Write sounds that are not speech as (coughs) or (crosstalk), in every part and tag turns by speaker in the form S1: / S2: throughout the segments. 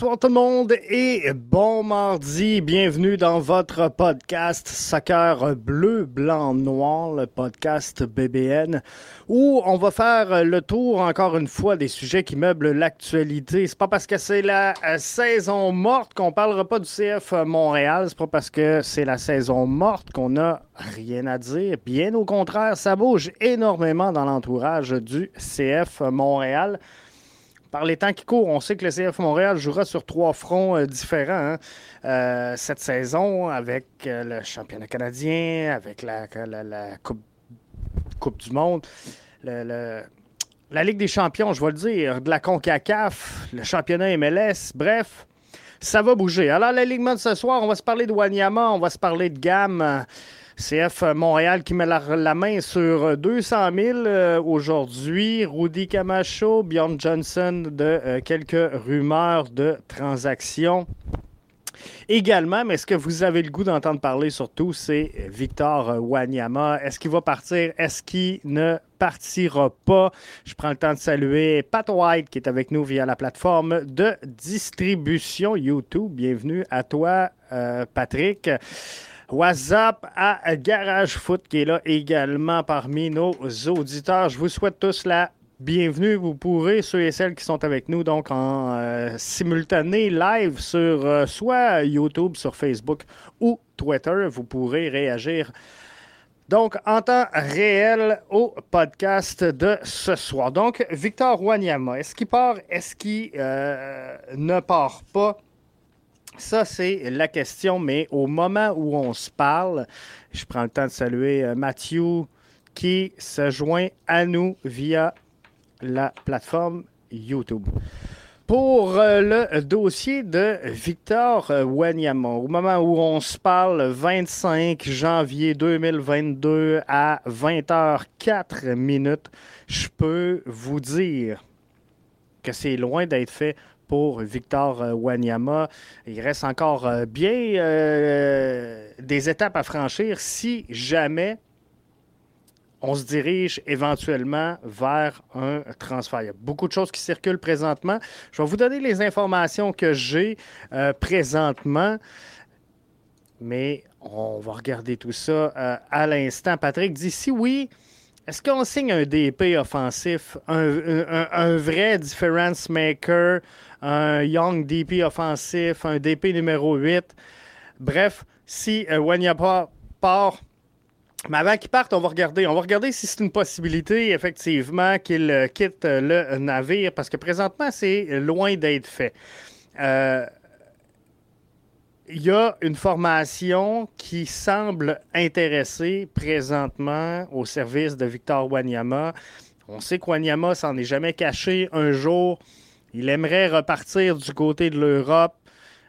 S1: Bonsoir tout le monde et bon mardi. Bienvenue dans votre podcast Soccer Bleu, Blanc, Noir, le podcast BBN, où on va faire le tour encore une fois des sujets qui meublent l'actualité. C'est pas parce que c'est la euh, saison morte qu'on parlera pas du CF Montréal. C'est pas parce que c'est la saison morte qu'on a rien à dire. Bien au contraire, ça bouge énormément dans l'entourage du CF Montréal par les temps qui courent, on sait que le CF Montréal jouera sur trois fronts euh, différents hein. euh, cette saison avec euh, le championnat canadien, avec la, coupe, du Monde, la Ligue des champions, je vais le dire, de la CONCACAF, le championnat MLS, bref, ça va bouger. Alors, l'alignement de ce soir, on va se parler de Wanyama, on va se parler de Gamme. CF Montréal qui met la, main sur 200 000 euh, aujourd'hui. Rudy Camacho, Bjorn Johnson de euh, quelques rumeurs de transactions. Également, mais ce que vous avez le goût d'entendre parler surtout, c'est Victor Wanyama. Est-ce qu'il va partir? Est-ce qu'il ne partira pas? Je prends le temps de saluer Pat White qui est avec nous via la plateforme de distribution YouTube. Bienvenue à toi, euh, Patrick. WhatsApp à Garage Foot qui est là également parmi nos auditeurs. Je vous souhaite tous la bienvenue. Vous pourrez, ceux et celles qui sont avec nous, donc en euh, simultané live sur euh, soit YouTube, sur Facebook ou Twitter, vous pourrez réagir. Donc, en temps réel au podcast de ce soir. Donc, Victor Wanyama, est-ce qu'il part, est-ce qu'il euh, ne part pas? Ça, c'est la question, mais au moment où on se parle, je prends le temps de saluer euh, Mathieu qui se joint à nous via la plateforme YouTube. Pour euh, le dossier de Victor euh, Wanyama, au moment où on se parle, 25 janvier 2022 à 20h04 minutes, je peux vous dire que c'est loin d'être fait pour Victor euh, Wanyama. Il reste encore euh, bien euh, des étapes à franchir si jamais on se dirige éventuellement vers un transfert. Il y a beaucoup de choses qui circulent présentement. Je vais vous donner les informations que j'ai présentement, mais on va regarder tout ça à l'instant. Patrick dit si oui, est-ce qu'on signe un DP offensif, un vrai difference maker, un Young DP offensif, un DP numéro 8. Bref, si euh, Wanyapa part, mais avant qu'il parte, on va regarder. On va regarder si c'est une possibilité, effectivement, qu'il euh, quitte le navire, parce que présentement, c'est loin d'être fait. Euh, il y a une formation qui semble intéresser présentement au service de Victor Wanyama. On sait que Wanyama s'en est jamais caché. Un jour, il aimerait repartir du côté de l'Europe.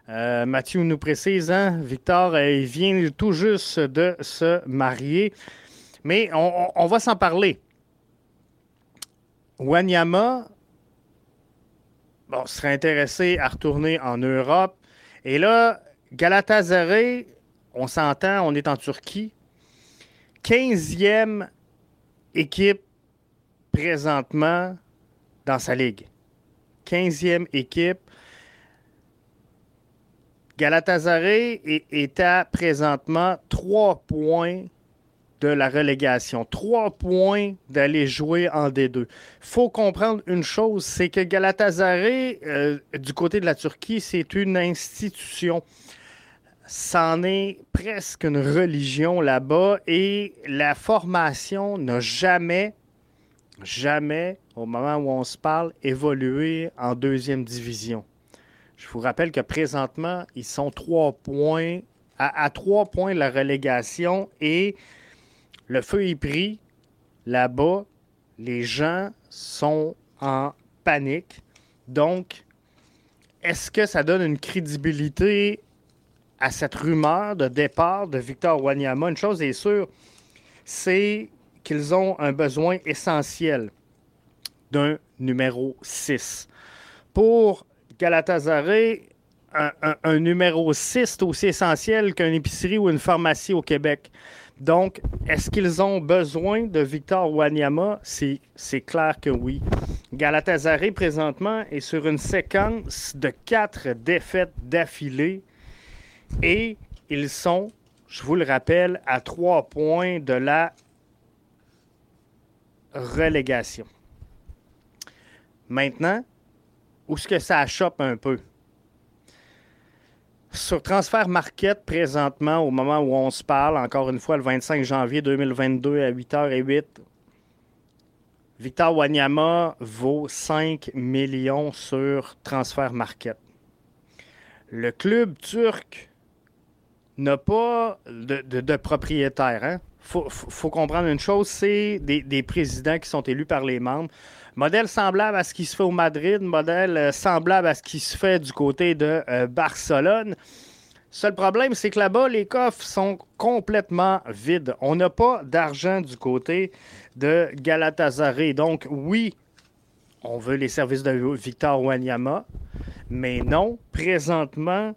S1: Euh, Mathieu nous précise, hein, Victor, euh, il vient tout juste de se marier. Mais on, va s'en parler. Wanyama bon, serait intéressé à retourner en Europe. Et là, Galatasaray, on s'entend, on est en Turquie. 15e équipe présentement dans sa ligue. 15e équipe. Galatasaray est, à présentement 3 points de la relégation. 3 points d'aller jouer en D2. faut comprendre une chose, c'est que Galatasaray, euh, du côté de la Turquie, c'est une institution c'en est presque une religion là-bas et la formation n'a jamais, jamais, au moment où on se parle, évolué en deuxième division. Je vous rappelle que présentement, ils sont trois points, à, à trois points de la relégation et le feu est pris là-bas. Les gens sont en panique. Donc, est-ce que ça donne une crédibilité à cette rumeur de départ de Victor Wanyama, une chose est sûre, c'est qu'ils ont un besoin essentiel d'un numéro 6. Pour Galatasaray, un, numéro 6 est aussi essentiel qu'une épicerie ou une pharmacie au Québec. Donc, est-ce qu'ils ont besoin de Victor Wanyama? C'est c'est clair que oui. Galatasaray, présentement, est sur une séquence de quatre défaites d'affilée et ils sont, je vous le rappelle, à trois points de la relégation. Maintenant, où est-ce que ça achoppe un peu? Sur Transfert Market, présentement, au moment où on se parle, encore une fois, le 25 janvier 2022 à 8h08, Victor Wanyama vaut 5 millions sur Transfert Market. Le club turc n'a pas de, propriétaire. Il faut, faut- comprendre une chose, c'est des présidents qui sont élus par les membres. Modèle semblable à ce qui se fait au Madrid, modèle euh, semblable à ce qui se fait du côté de euh, Barcelone. Seul problème, c'est que là-bas, les coffres sont complètement vides. On n'a pas d'argent du côté de Galatasaray. Donc, oui, on veut les services de Victor Wanyama, mais non, présentement,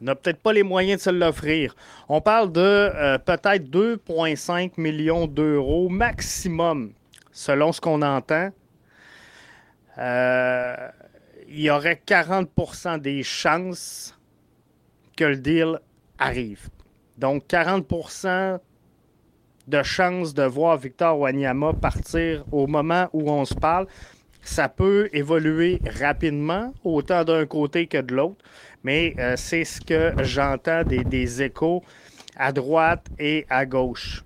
S1: on n'a peut-être pas les moyens de se l'offrir. On parle de euh, peut-être 2,5 millions d'euros maximum, selon ce qu'on entend. Euh, il y aurait 40% des chances que le deal arrive. Donc 40% de chances de voir Victor Wanyama partir au moment où on se parle. Ça peut évoluer rapidement, autant d'un côté que de l'autre, mais euh, c'est ce que j'entends des, des échos à droite et à gauche.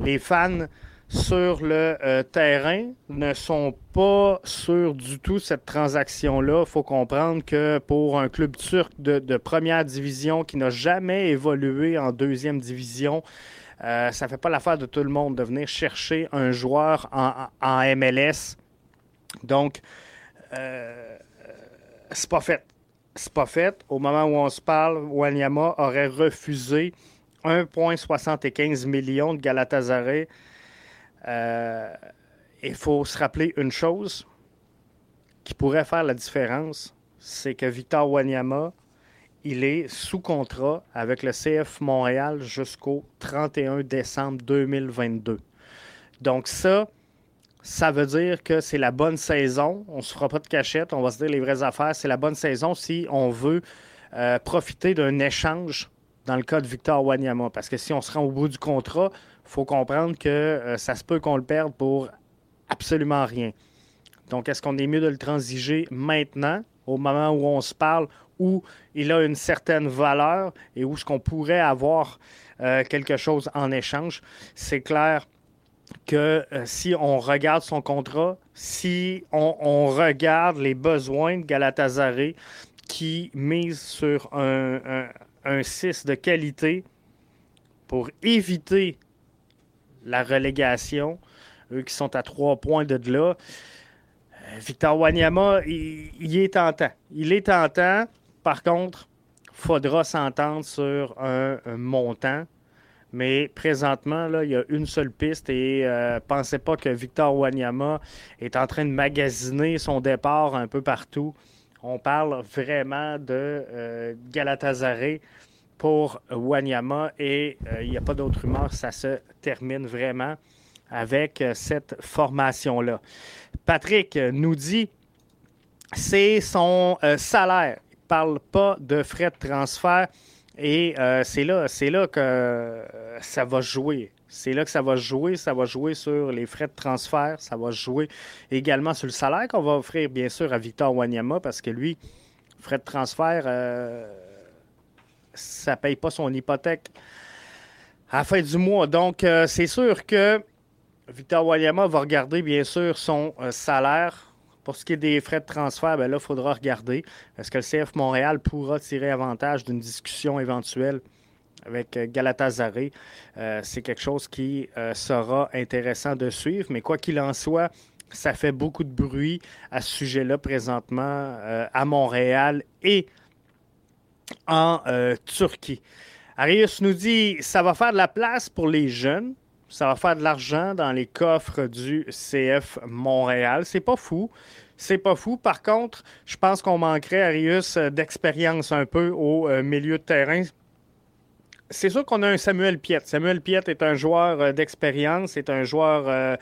S1: Les fans sur le euh, terrain ne sont pas sûrs du tout cette transaction-là. Il faut comprendre que pour un club turc de, première division qui n'a jamais évolué en deuxième division, euh, ça ne fait pas l'affaire de tout le monde de venir chercher un joueur en, MLS. Donc, euh, c'est pas fait. C'est pas fait. Au moment où on se parle, Wanyama aurait refusé 1,75 millions de Galatasaray. Euh, Il faut se rappeler une chose qui pourrait faire la différence, c'est que Victor Wanyama, il est sous contrat avec le CF Montréal jusqu'au 31 décembre 2022. Donc ça, ça veut dire que c'est la bonne saison. On ne se fera pas de cachette, on va se dire les vraies affaires. C'est la bonne saison si on veut euh, profiter d'un échange dans le cas de Victor Wanyama. Parce que si on se rend au bout du contrat, faut comprendre que euh, ça se peut qu'on le perde pour absolument rien. Donc, est-ce qu'on est mieux de le transiger maintenant, au moment où on se parle, où il a une certaine valeur et où ce qu'on pourrait avoir euh, quelque chose en échange? C'est clair que euh, si on regarde son contrat, si on, regarde les besoins de Galatasaray qui mise sur un, un, un 6 de qualité pour éviter la relégation, eux qui sont à trois points de là, euh, Victor Wanyama, il, il est tentant. Il est tentant. Par contre, faudra s'entendre sur un, un montant. Mais présentement, là, il y a une seule piste et euh, pensez pas que Victor Wanyama est en train de magasiner son départ un peu partout. On parle vraiment de euh, Galatasaray pour Wanyama et euh, il n'y a pas d'autre rumeur. Ça se termine vraiment avec euh, cette formation-là. Patrick nous dit c'est son euh, salaire. Il ne parle pas de frais de transfert. Et c'est là, c'est là que ça va jouer. C'est là que ça va jouer. Ça va jouer sur les frais de transfert. Ça va jouer également sur le salaire qu'on va offrir, bien sûr, à Victor Wanyama parce que lui, frais de transfert, ça ne paye pas son hypothèque à la fin du mois. Donc, euh, c'est sûr que Victor Wanyama va regarder, bien sûr, son euh, salaire. Pour ce qui est des frais de transfert, ben là, il faudra regarder. Est-ce que le CF Montréal pourra tirer avantage d'une discussion éventuelle avec euh, Galatasaray? C'est quelque chose qui sera intéressant de suivre. Mais quoi qu'il en soit, ça fait beaucoup de bruit à ce sujet-là présentement à Montréal et en euh, Turquie. Arius nous dit ça va faire de la place pour les jeunes. Ça va faire de l'argent dans les coffres du CF Montréal. C'est pas fou. C'est pas fou. Par contre, je pense qu'on manquerait, Arius, d'expérience un peu au euh, milieu de terrain. C'est sûr qu'on a un Samuel Piette. Samuel Piette est un joueur euh, d'expérience, c'est un joueur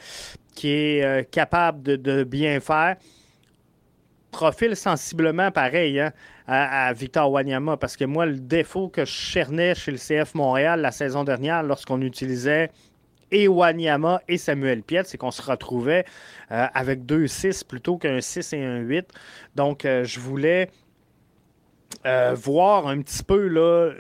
S1: qui est capable de bien faire. Profil sensiblement pareil hein, à, Victor Wanyama, parce que moi, le défaut que je chernais chez le CF Montréal la saison dernière, lorsqu'on utilisait et Wanyama et Samuel Piette, c'est qu'on se retrouvait euh, avec deux 6 plutôt qu'un 6 et un 8. Donc, euh, je voulais euh, voir un petit peu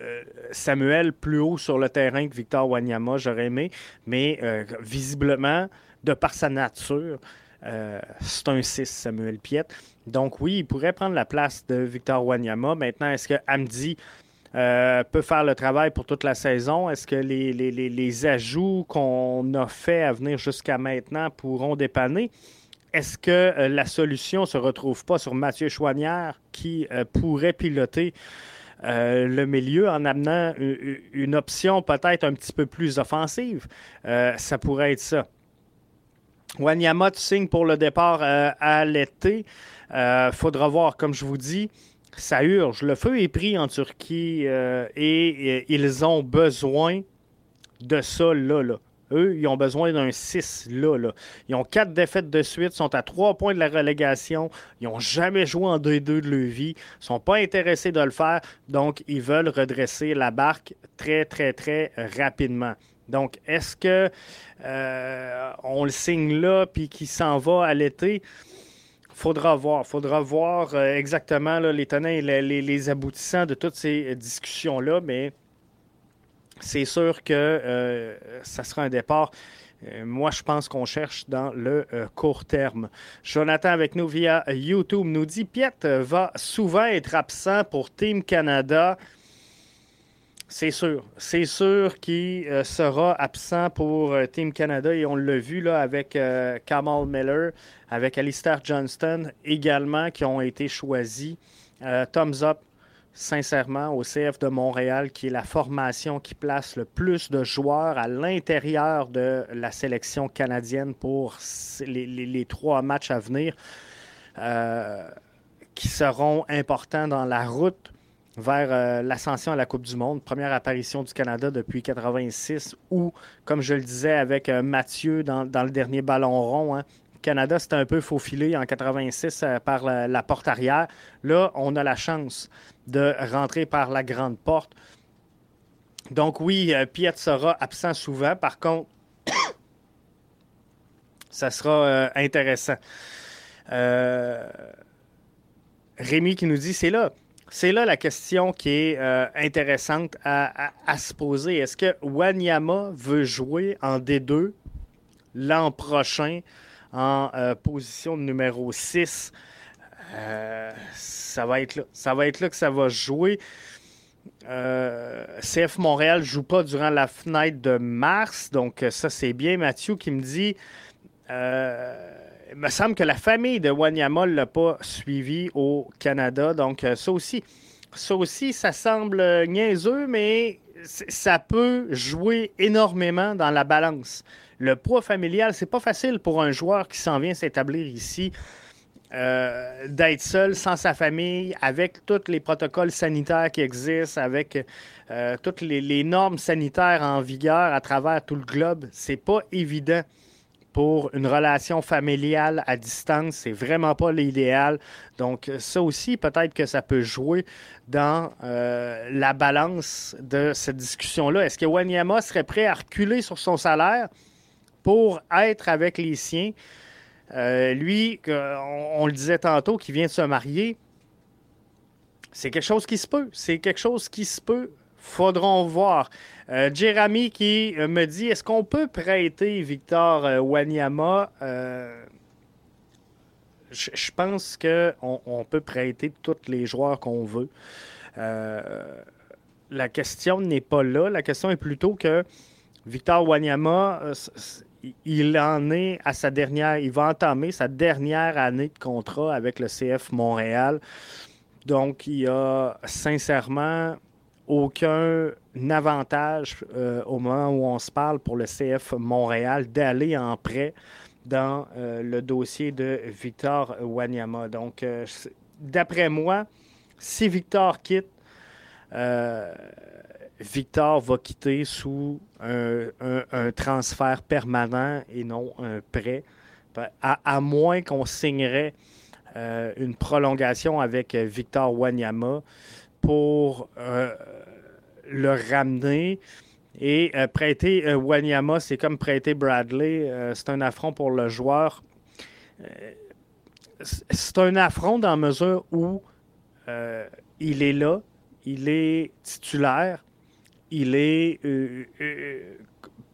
S1: Samuel plus haut sur le terrain que Victor Wanyama, j'aurais aimé, mais visiblement, de par sa nature, euh, c'est un 6, Samuel Piette. Donc oui, il pourrait prendre la place de Victor Wanyama. Maintenant, est-ce que Hamdi euh, peut faire le travail pour toute la saison? Est-ce que les, ajouts qu'on a fait à venir jusqu'à maintenant pourront dépanner? Est-ce que euh, la solution ne se retrouve pas sur Mathieu Chouanière qui euh, pourrait piloter le milieu en amenant une option peut-être un petit peu plus offensive? Ça pourrait être ça. Wanyama, tu signes pour le départ euh, à l'été. Euh, faudra voir, comme je vous dis, ça urge. Le feu est pris en Turquie euh, et, et ils ont besoin de ça là. Eux, ils ont besoin d'un 6 là, là. Ils ont quatre défaites de suite, sont à trois points de la relégation. Ils n'ont jamais joué en 2-2 de leur vie. Ils sont pas intéressés de le faire. Donc, ils veulent redresser la barque très, très, très rapidement. Donc, est-ce que euh, on le signe là puis qu'il s'en va à l'été? Faudra voir. Faudra voir euh, exactement les tenants et les, aboutissants de toutes ces discussions-là, mais c'est sûr que euh, ça sera un départ. moi, je pense qu'on cherche dans le court terme. Jonathan avec nous via YouTube nous dit Piet va souvent être absent pour Team Canada. C'est sûr. C'est sûr qu'il euh, sera absent pour euh, Team Canada et on l'a vu là, avec euh, Kamal Miller, avec Alistair Johnston également qui ont été choisis. Thumbs up, sincèrement, au CF de Montréal, qui est la formation qui place le plus de joueurs à l'intérieur de la sélection canadienne pour les, trois matchs à venir, qui seront importants dans la route vers euh, l'ascension à la Coupe du Monde. Première apparition du Canada depuis 86, où, comme je le disais avec euh, Mathieu dans, le dernier ballon rond, hein, Canada s'était un peu faufilé en 86 euh, par la, la porte arrière. Là, on a la chance de rentrer par la grande porte. Donc oui, Piet sera absent souvent. Par contre, (coughs) ça sera intéressant. Rémi qui nous dit, c'est là. C'est là la question qui est euh, intéressante à, se poser. Est-ce que Wanyama veut jouer en D2 l'an prochain en euh, position numéro 6? Euh, ça va être là. Ça que ça va jouer. CF Montréal ne joue pas durant la fenêtre de mars, donc ça c'est bien. Mathieu qui me dit il me semble que la famille de Wanyama ne l'a pas suivi au Canada, donc euh, ça aussi, ça aussi, ça semble niaiseux, mais ça peut jouer énormément dans la balance. Le poids familial, c'est pas facile pour un joueur qui s'en vient s'établir ici euh, d'être seul sans sa famille, avec tous les protocoles sanitaires qui existent, avec euh, toutes les, les normes sanitaires en vigueur à travers tout le globe, c'est pas évident pour une relation familiale à distance. C'est vraiment pas l'idéal. Donc, ça aussi, peut-être que ça peut jouer dans euh, la balance de cette discussion-là. Est-ce que Wanyama serait prêt à reculer sur son salaire pour être avec les siens? Euh, lui, on le disait tantôt, qui vient de se marier, c'est quelque chose qui se peut. C'est quelque chose qui se peut. Faudront voir. Euh, Jeremy qui euh, me dit est-ce qu'on peut prêter Victor euh, Wanyama? Euh, Je pense qu'on on peut prêter tous les joueurs qu'on veut. La question n'est pas là. La question est plutôt que Victor Wanyama, il en est à sa dernière, il va entamer sa dernière année de contrat avec le CF Montréal. Donc, il a sincèrement aucun avantage euh, au moment où on se parle pour le CF Montréal d'aller en prêt dans euh, le dossier de Victor Wanyama. Donc, euh, d'après moi, si Victor quitte, Victor va quitter sous un, transfert permanent et non un prêt, à, moins qu'on signerait une prolongation avec Victor Wanyama pour euh, le ramener. Et euh, prêter euh, Wanyama, c'est comme prêter Bradley. euh, c'est un affront pour le joueur. C'est- un affront dans la mesure où il est là, il est titulaire, il est,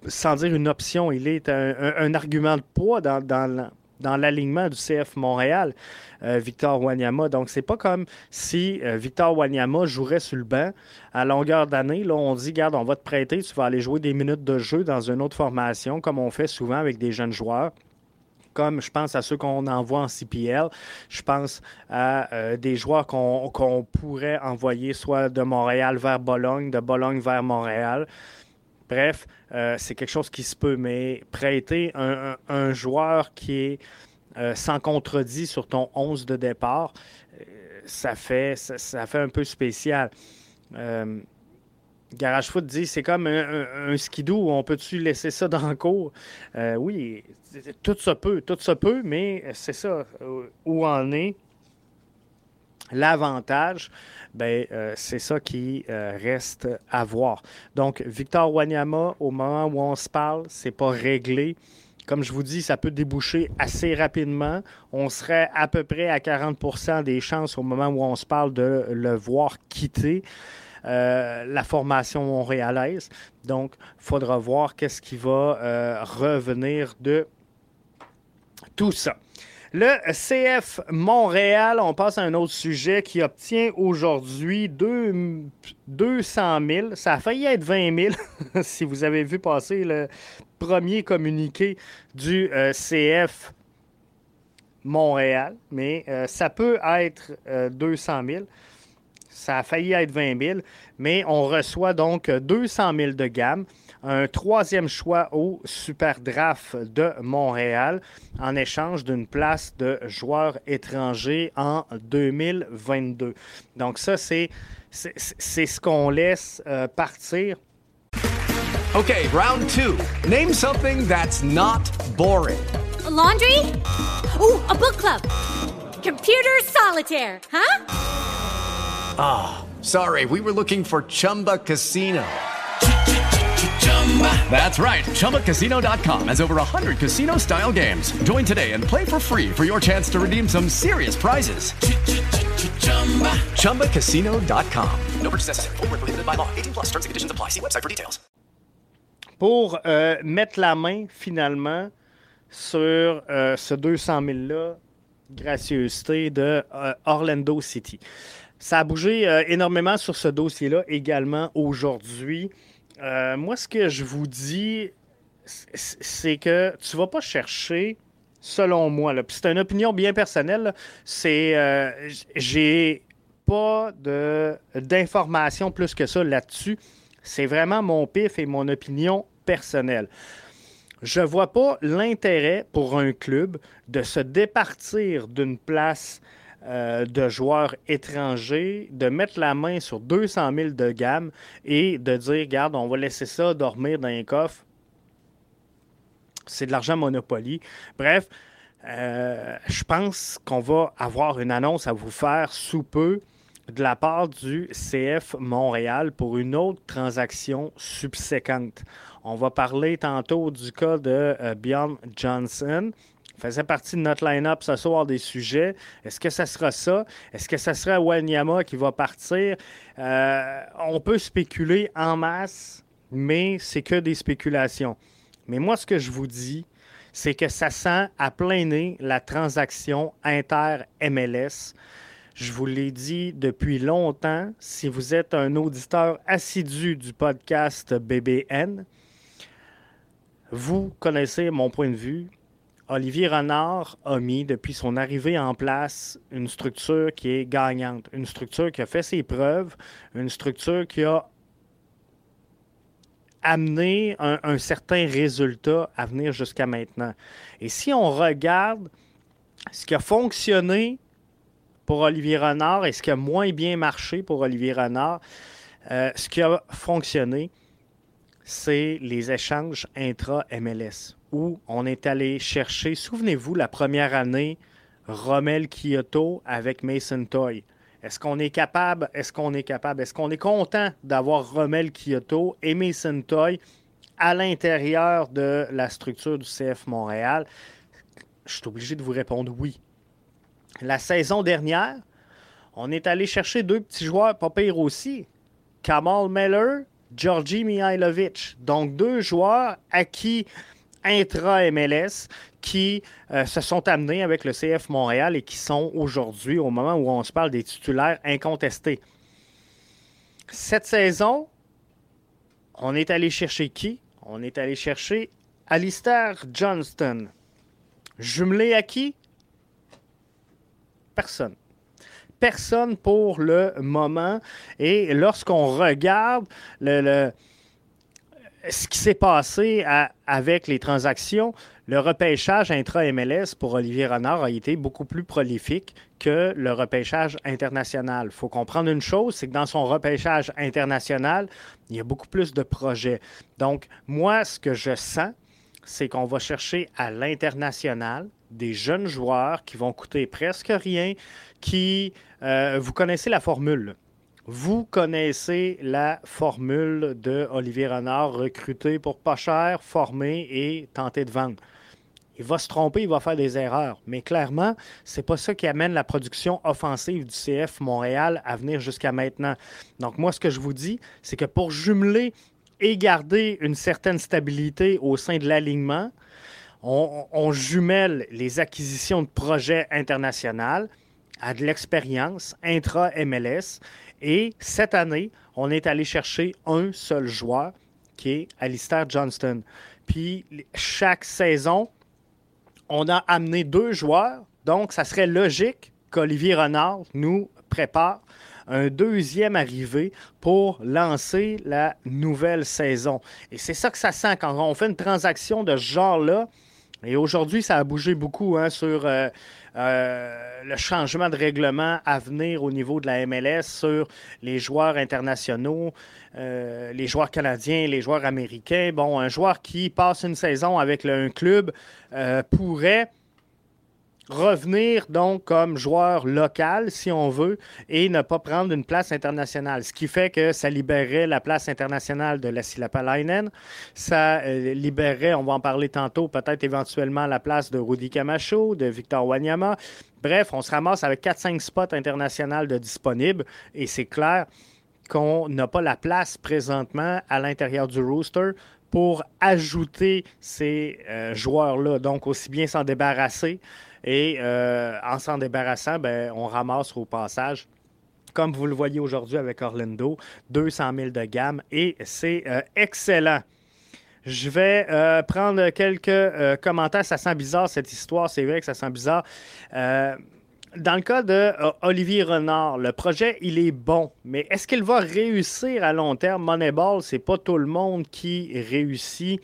S1: sans dire une option, il est un, argument de poids dans, dans dans l'alignement du CF Montréal, euh, Victor Wanyama. Donc, c'est pas comme si euh, Victor Wanyama jouerait sur le banc à longueur d'année. Là, on dit, garde, on va te prêter, tu vas aller jouer des minutes de jeu dans une autre formation, comme on fait souvent avec des jeunes joueurs comme je pense à ceux qu'on envoie en CPL. Je pense à euh, des joueurs qu'on qu'on pourrait envoyer soit de Montréal vers Bologne, de Bologne vers Montréal. Bref, euh, c'est quelque chose qui se peut, mais prêter un, joueur qui est euh, sans contredit sur ton 11 de départ, euh, ça, fait, ça, fait un peu spécial. Garage Foot dit c'est comme un, un- skidoo, on peut-tu laisser ça dans le cours? Oui, tout se peut, tout se peut, mais c'est ça. Où en est l'avantage? Ben, euh, c'est ça qui euh, reste à voir. Donc, Victor Wanyama, au moment où on se parle, c'est pas réglé. Comme je vous dis, ça peut déboucher assez rapidement. On serait à peu près à 40% des chances au moment où on se parle de le voir quitter euh, la formation montréalaise. Donc, il faudra voir qu'est-ce qui va revenir de tout ça. Le CF Montréal, on passe à un autre sujet qui obtient aujourd'hui deux- 200 000. Ça a failli être 20 000 (laughs) si vous avez vu passer le premier communiqué du euh, CF Montréal, mais euh, ça peut être euh, 200 000. Ça a failli être 20 000, mais on reçoit donc 200 000 de gamme, un troisième choix au Super Draft de Montréal en échange d'une place de joueur étranger en 2022. Donc ça, c'est c'est- c'est ce qu'on laisse euh, partir.
S2: Okay, round two. Name something that's not boring.
S3: A laundry? Ooh, a book club. Computer solitaire, huh?
S2: Sorry, we were looking for Chumba Casino. That's right. ChumbaCasino.com has over 100 casino style games. Join today and play for free for your chance to redeem some serious prizes. ChumbaCasino.com.
S4: No purchase necessary. Where prohibited by law. 18 plus terms and conditions apply. See website for details.
S1: pour euh, mettre la main finalement sur euh, ce 200 000-là, gracieuseté de euh, Orlando City. Ça a bougé euh, énormément sur ce dossier-là également aujourd'hui. Euh, moi, ce que je vous dis, c'est que tu vas pas chercher, selon moi, c'est une opinion bien personnelle, c'est euh, j'ai pas d'informations plus que ça là-dessus. C'est vraiment mon pif et mon opinion personnelle. je vois pas l'intérêt pour un club de se départir d'une place euh, de joueurs étrangers, de mettre la main sur 200 000 de gamme et de dire, regarde, on va laisser ça dormir dans un coffre. C'est de l'argent Monopoly. Bref, euh, je pense qu'on va avoir une annonce à vous faire sous peu de la part du CF Montréal pour une autre transaction subséquente. On va parler tantôt du cas de euh, Bjorn Johnson. Faisait partie de notre line-up ce soir des sujets. Est-ce que ça sera ça? Est-ce que ça sera Wanyama qui va partir? Euh, on peut spéculer en masse, mais c'est que des spéculations. Mais moi, ce que je vous dis, c'est que ça sent à plein nez la transaction inter-MLS. Je vous l'ai dit depuis longtemps, si vous êtes un auditeur assidu du podcast BBN, vous connaissez mon point de vue. Olivier Renard a mis, depuis son arrivée en place, une structure qui est gagnante, une structure qui a fait ses preuves, une structure qui a amené un, certain résultat à venir jusqu'à maintenant. Et si on regarde ce qui a fonctionné pour Olivier Renard et ce qui a moins bien marché pour Olivier Renard, euh, ce qui a fonctionné, c'est les échanges intra-MLS, où on est allé chercher, souvenez-vous, la première année, Rommel Kyoto avec Mason Toy. Est-ce qu'on est capable, est-ce qu'on est capable, est-ce qu'on est content d'avoir Rommel Kyoto et Mason Toy à l'intérieur de la structure du CF Montréal? Je suis obligé de vous répondre oui. La saison dernière, on est allé chercher deux petits joueurs pas pires aussi. Kamal Meller, Georgi Mihailovic. Donc deux joueurs acquis intra-MLS qui euh, se sont amenés avec le CF Montréal et qui sont aujourd'hui, au moment où on se parle des titulaires incontestés. Cette saison, on est allé chercher qui? On est allé chercher Alistair Johnston. Jumelé à qui? Personne. Personne pour le moment. Et lorsqu'on regarde le, le- ce qui s'est passé avec les transactions, le repêchage intra-MLS pour Olivier Renard a été beaucoup plus prolifique que le repêchage international. Il faut comprendre une chose, c'est que dans son repêchage international, il y a beaucoup plus de projets. Donc, moi, ce que je sens, c'est qu'on va chercher à l'international des jeunes joueurs qui vont coûter presque rien, qui, euh, vous connaissez la formule. Vous connaissez la formule de Olivier Renard, recruter pour pas cher, former et tenter de vendre. Il va se tromper, il va faire des erreurs. Mais clairement, c'est pas ça qui amène la production offensive du CF Montréal à venir jusqu'à maintenant. Donc, moi, ce que je vous dis, c'est que pour jumeler et garder une certaine stabilité au sein de l'alignement, on, on jumelle les acquisitions de projets internationaux à de l'expérience intra-MLS. Et cette année, on est allé chercher un seul joueur qui est Alistair Johnston. Puis chaque saison, on a amené deux joueurs. Donc, ça serait logique qu'Olivier Renard nous prépare un deuxième arrivé pour lancer la nouvelle saison. Et c'est ça que ça sent quand on fait une transaction de ce genre-là. Et aujourd'hui, ça a bougé beaucoup hein, sur euh, euh, le changement de règlement à venir au niveau de la MLS sur les joueurs internationaux, euh, les joueurs canadiens, les joueurs américains. Bon, un joueur qui passe une saison avec un club euh, pourrait revenir donc comme joueur local, si on veut, et ne pas prendre une place internationale. Ce qui fait que ça libérerait la place internationale de la Silapalainen. Ça euh, libérerait, on va en parler tantôt, peut-être éventuellement la place de Rudy Camacho, de Victor Wanyama. Bref, on se ramasse avec 4-5 spots internationaux de disponibles, et c'est clair qu'on n'a pas la place présentement à l'intérieur du rooster pour ajouter ces euh, joueurs-là. Donc, aussi bien s'en débarrasser. Et euh, en s'en débarrassant, ben, on ramasse au passage, comme vous le voyez aujourd'hui avec Orlando, 200 000 de gamme. Et c'est euh, excellent. Je vais euh, prendre quelques commentaires. Ça sent bizarre, cette histoire. C'est vrai que ça sent bizarre. Dans le cas de Olivier Renard, le projet, il est bon, mais est-ce qu'il va réussir à long terme? Moneyball, c'est pas tout le monde qui réussit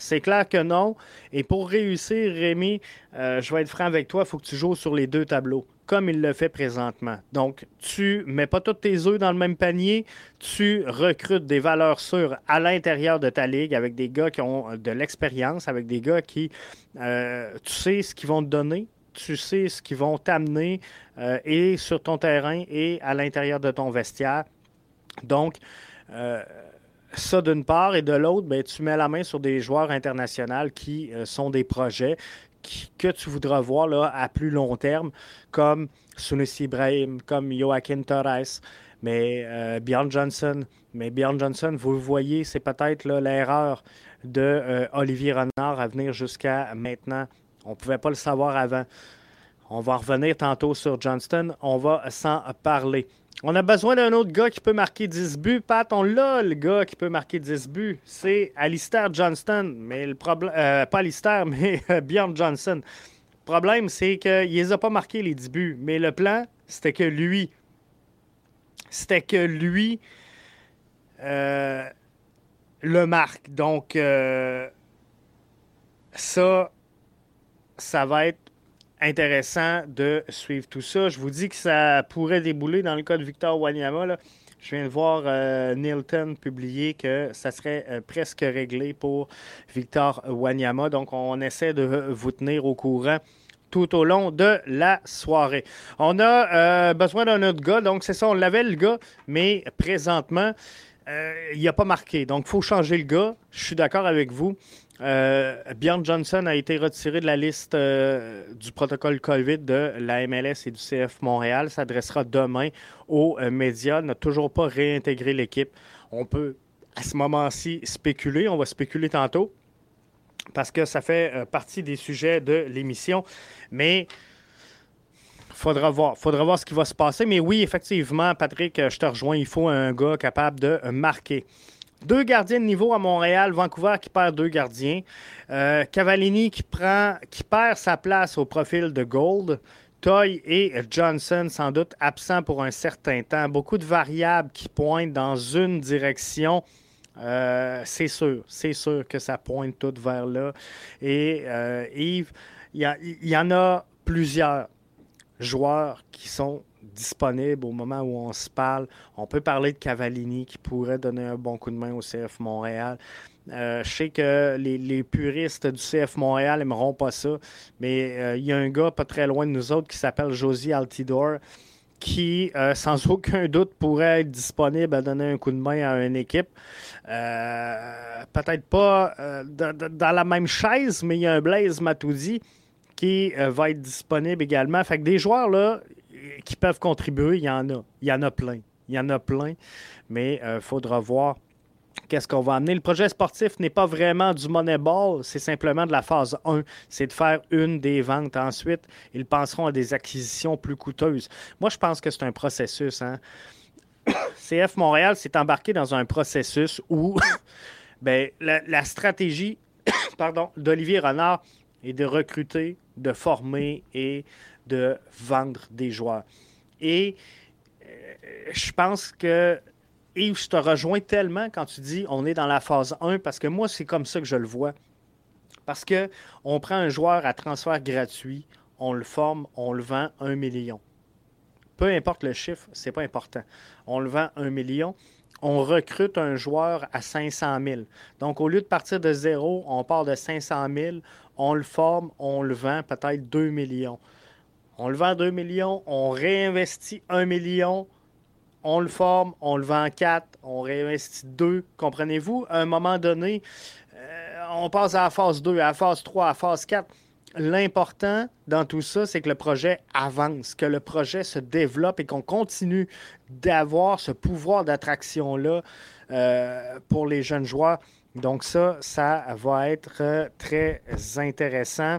S1: C'est clair que non. Et pour réussir, Rémi, euh, je vais être franc avec toi, il faut que tu joues sur les deux tableaux, comme il le fait présentement. Donc, tu mets pas tous tes œufs dans le même panier, tu recrutes des valeurs sûres à l'intérieur de ta ligue avec des gars qui ont de l'expérience, avec des gars qui, euh, tu sais ce qu'ils vont te donner, tu sais ce qu'ils vont t'amener euh, et sur ton terrain et à l'intérieur de ton vestiaire. Donc, ça d'une part, et de l'autre, ben, tu mets la main sur des joueurs internationaux qui euh, sont des projets que tu voudras voir là, à plus long terme, comme Sunusi Ibrahim, comme Joaquin Torres, mais euh, Bjorn Johnson. Mais Bjorn Johnson, vous le voyez, c'est peut-être l'erreur de euh, Olivier Renard à venir jusqu'à maintenant. On ne pouvait pas le savoir avant. On va revenir tantôt sur Johnston. On va s'en parler. On a besoin d'un autre gars qui peut marquer 10 buts. Pat, on l'a, le gars qui peut marquer 10 buts. C'est Alistair Johnston. Mais le problème. euh, pas Alistair, (laughs) mais euh, Bjorn Johnson. Le problème, c'est qu'il les a pas marqué les 10 buts. Mais le plan, c'était que lui. C'était que lui euh, le marque. Donc, ça, ça va être intéressant de suivre tout ça. Je vous dis que ça pourrait débouler dans le cas de Victor Wanyama. là. Je viens de voir euh, Nilton publier que ça serait euh, presque réglé pour Victor Wanyama. Donc, on essaie de vous tenir au courant tout au long de la soirée. On a euh, besoin d'un autre gars. Donc, c'est ça, on l'avait le gars, mais présentement, euh, il n'a pas marqué. Donc, il faut changer le gars. Je suis d'accord avec vous. Euh, Bjorn Johnson a été retiré de la liste euh, du protocole COVID de la MLS et du CF Montréal. S'adressera demain aux euh, médias. N'a toujours pas réintégré l'équipe. On peut, à ce moment-ci, spéculer. On va spéculer tantôt parce que ça fait euh, partie des sujets de l'émission. Mais faudra voir. faudra voir ce qui va se passer. Mais oui, effectivement, Patrick, je te rejoins. Il faut un gars capable de marquer. Deux gardiens de niveau à Montréal, Vancouver qui perd deux gardiens, euh, Cavallini qui perd sa place au profil de Gold, Toy et Johnson sans doute absents pour un certain temps. Beaucoup de variables qui pointent dans une direction. Euh, c'est sûr, c'est sûr que ça pointe tout vers là. Et euh, Yves, il y en a plusieurs joueurs qui sont disponibles au moment où on se parle. On peut parler de Cavallini qui pourrait donner un bon coup de main au CF Montréal. Euh, je sais que les, les puristes du CF Montréal n'aimeront pas ça, mais euh, il y a un gars pas très loin de nous autres qui s'appelle Josie Altidore qui, euh, sans (laughs) aucun doute, pourrait être disponible à donner un coup de main à une équipe. Peut-être pas dans, la même chaise, mais il y a un Blaise Matoudi qui va être disponible également. Fait que des joueurs là qui peuvent contribuer, il y en a. Il y en a plein. Il y en a plein. Mais il faudra voir qu'est-ce qu'on va amener. Le projet sportif n'est pas vraiment du Moneyball, c'est simplement de la phase 1. C'est de faire une des ventes. Ensuite, ils penseront à des acquisitions plus coûteuses. Moi, je pense que c'est un processus. Hein? (coughs) CF Montréal s'est embarqué dans un processus où (coughs) ben, la, la stratégie (coughs) pardon, d'Olivier Renard est de recruter, de former et de vendre des joueurs. Et euh, je pense que Yves, je te rejoins tellement quand tu dis on est dans la phase 1 parce que moi, c'est comme ça que je le vois. Parce que on prend un joueur à transfert gratuit, on le forme, on le vend un million. Peu importe le chiffre, c'est pas important. On le vend un million. On recrute un joueur à 500 000. Donc, au lieu de partir de zéro, on part de 500 000. On le forme, on le vend peut-être 2 millions. On le vend 2 millions, on réinvestit 1 million, on le forme, on le vend 4, on réinvestit 2. Comprenez-vous? À un moment donné, euh, on passe à la phase 2, à la phase 3, à la phase 4. L'important dans tout ça, c'est que le projet avance, que le projet se développe et qu'on continue d'avoir ce pouvoir d'attraction-là euh, pour les jeunes joueurs. Donc ça, ça va être euh, très intéressant.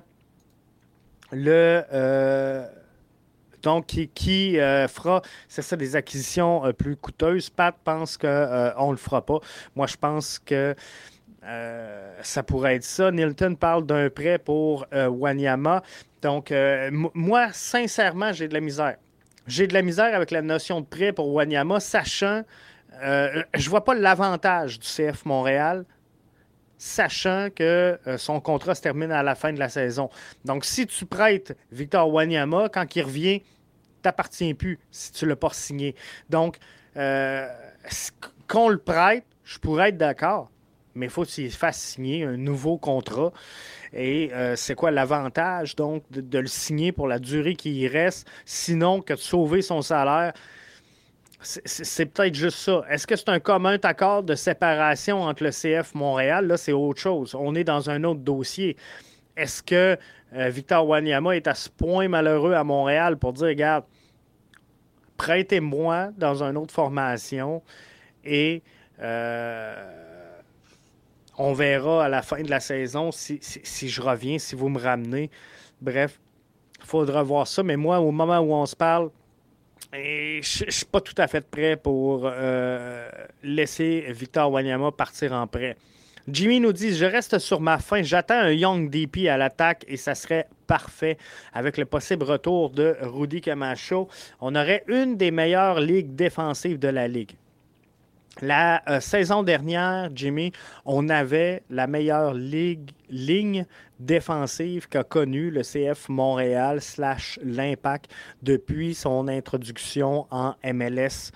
S1: Le... euh, donc, qui, euh, fera, c'est ça, des acquisitions euh, plus coûteuses. Pat pense qu'on ne le fera pas. Moi, je pense que ça pourrait être ça. Nilton parle d'un prêt pour Wanyama. Donc, moi, sincèrement, j'ai de la misère. J'ai de la misère avec la notion de prêt pour Wanyama, sachant, je vois pas l'avantage du CF Montréal sachant que euh, son contrat se termine à la fin de la saison. Donc, si tu prêtes Victor Wanyama, quand il revient, t'appartient plus si tu ne l'as pas signé. Donc, euh, qu'on le prête, je pourrais être d'accord, mais il faut qu'il fasse signer un nouveau contrat. Et euh, c'est quoi l'avantage, donc, de, de le signer pour la durée qui y reste, sinon que de sauver son salaire? C'est- peut-être juste ça. Est-ce que c'est un commun accord de séparation entre le CF Montréal? Là, c'est autre chose. On est dans un autre dossier. Est-ce que euh, Victor Wanyama est à ce point malheureux à Montréal pour dire, regarde, prêtez-moi dans une autre formation et euh, on verra à la fin de la saison si, si- si je reviens, si vous me ramenez. Bref, il faudra voir ça. Mais moi, au moment où on se parle, et je ne suis pas tout à fait prêt pour euh, laisser Victor Wanyama partir en prêt. Jimmy nous dit Je reste sur ma faim. J'attends un Young DP à l'attaque et ça serait parfait avec le possible retour de Rudy Camacho. On aurait une des meilleures ligues défensives de la ligue. La euh, saison dernière, Jimmy, on avait la meilleure ligne défensive qu'a connue le CF Montréal slash l'Impact depuis son introduction en MLS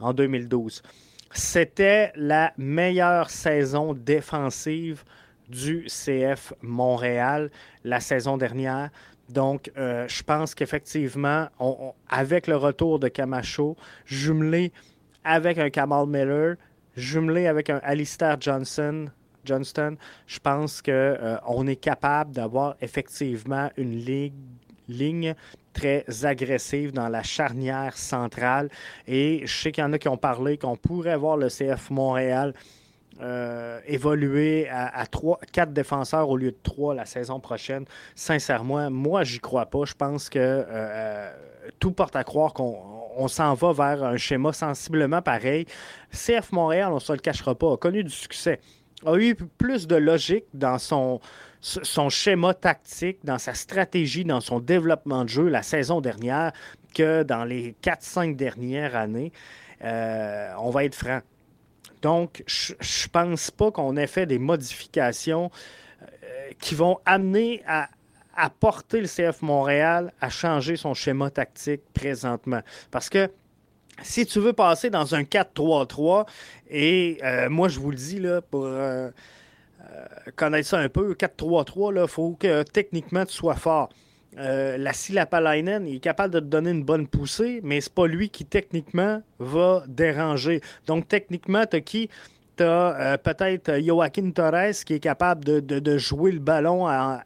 S1: en 2012. C'était la meilleure saison défensive du CF Montréal la saison dernière. Donc, euh, je pense qu'effectivement, avec le retour de Camacho, jumelé avec un Kamal Miller, jumelé avec un Alistair Johnson, Johnston, je pense qu'on est capable d'avoir effectivement une ligne très agressive dans la charnière centrale. Et je sais qu'il y en a qui ont parlé qu'on pourrait voir le CF Montréal euh, évoluer à, à trois, quatre défenseurs au lieu de trois la saison prochaine. Sincèrement, moi, j'y crois pas. Je pense que euh, tout porte à croire qu'on on s'en va vers un schéma sensiblement pareil. CF Montréal, on ne se le cachera pas, a connu du succès. A eu plus de logique dans son, son schéma tactique, dans sa stratégie, dans son développement de jeu la saison dernière que dans les 4-5 dernières années. Euh, on va être franc. Donc, je ne pense pas qu'on ait fait des modifications euh, qui vont amener à, à porter le CF Montréal à changer son schéma tactique présentement. Parce que si tu veux passer dans un 4-3-3, et euh, moi, je vous le dis, là, pour euh, euh, connaître ça un peu, 4-3-3, il faut que techniquement tu sois fort. La Silapalainen il est capable de te donner une bonne poussée, mais c'est pas lui qui techniquement va déranger. Donc techniquement, tu as qui? Tu as peut-être Joaquin Torres qui est capable de, de- de jouer le ballon en,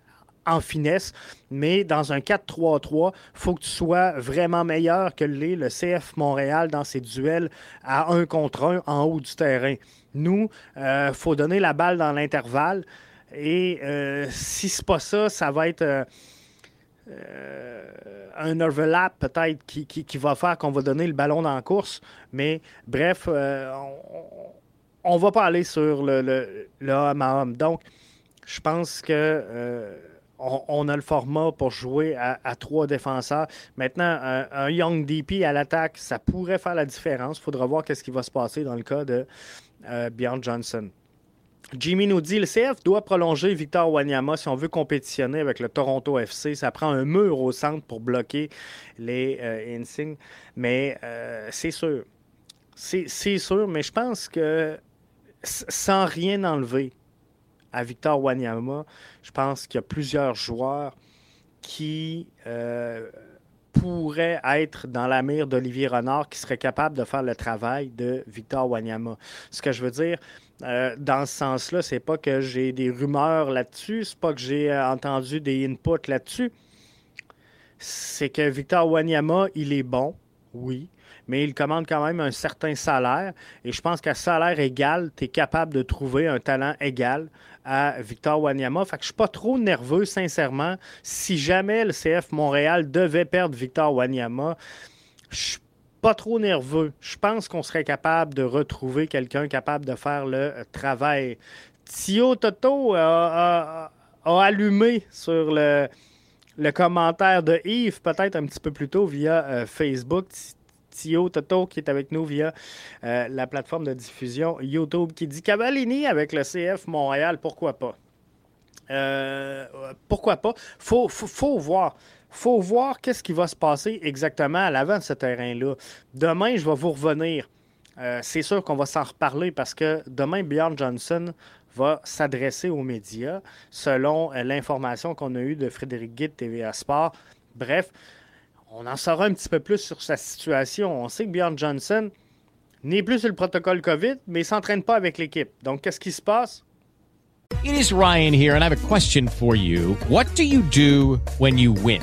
S1: en finesse, mais dans un 4-3-3, il faut que tu sois vraiment meilleur que l'est le CF Montréal dans ses duels à un contre un en haut du terrain. Nous, il faut donner la balle dans l'intervalle. Et euh, si c'est pas ça, ça va être euh, euh, un overlap peut-être qui, qui- va faire qu'on va donner le ballon dans la course. Mais bref, euh, on, on va pas aller sur le, le, le homme à homme. Donc, je pense que euh, on, a le format pour jouer à, trois défenseurs. Maintenant, un, un Young DP à l'attaque, ça pourrait faire la différence. Il faudra voir qu'est-ce qui va se passer dans le cas de euh, Bjorn Johnson. Jimmy nous dit le CF doit prolonger Victor Wanyama si on veut compétitionner avec le Toronto FC. Ça prend un mur au centre pour bloquer les euh. Mais euh, c'est sûr. C'est sûr, mais je pense que sans rien enlever à Victor Wanyama, je pense qu'il y a plusieurs joueurs qui euh, pourraient être dans la mire d'Olivier Renard qui seraient capables de faire le travail de Victor Wanyama. Ce que je veux dire, euh, dans ce sens-là, c'est pas que j'ai des rumeurs là-dessus, c'est pas que j'ai euh, entendu des inputs là-dessus. C'est que Victor Wanyama, il est bon, oui, mais il commande quand même un certain salaire. Et je pense qu'à salaire égal, tu es capable de trouver un talent égal à Victor Wanyama. Fait que je suis pas trop nerveux, sincèrement. Si jamais le CF Montréal devait perdre Victor Wanyama, je suis pas trop nerveux. Je pense qu'on serait capable de retrouver quelqu'un capable de faire le euh, travail. Tio Toto a, a- a allumé sur le, commentaire de Yves, peut-être un petit peu plus tôt via euh, Facebook. Ti- Tio Toto qui est avec nous via euh, la plateforme de diffusion YouTube qui dit Cavallini avec le CF Montréal, pourquoi pas? Euh, pourquoi pas? Faut, faut, faut voir. faut voir qu'est-ce qui va se passer exactement à l'avant de ce terrain-là. Demain, je vais vous revenir. Euh, c'est sûr qu'on va s'en reparler parce que demain, Bjorn Johnson va s'adresser aux médias selon l'information qu'on a eue de Frédéric Guy de TVA Sport. Bref, on en saura un petit peu plus sur sa situation. On sait que Bjorn Johnson n'est plus sur le protocole COVID, mais il ne s'entraîne pas avec l'équipe. Donc, qu'est-ce qui se passe?
S5: It is Ryan here, and I have a question for you. What do you do when you win?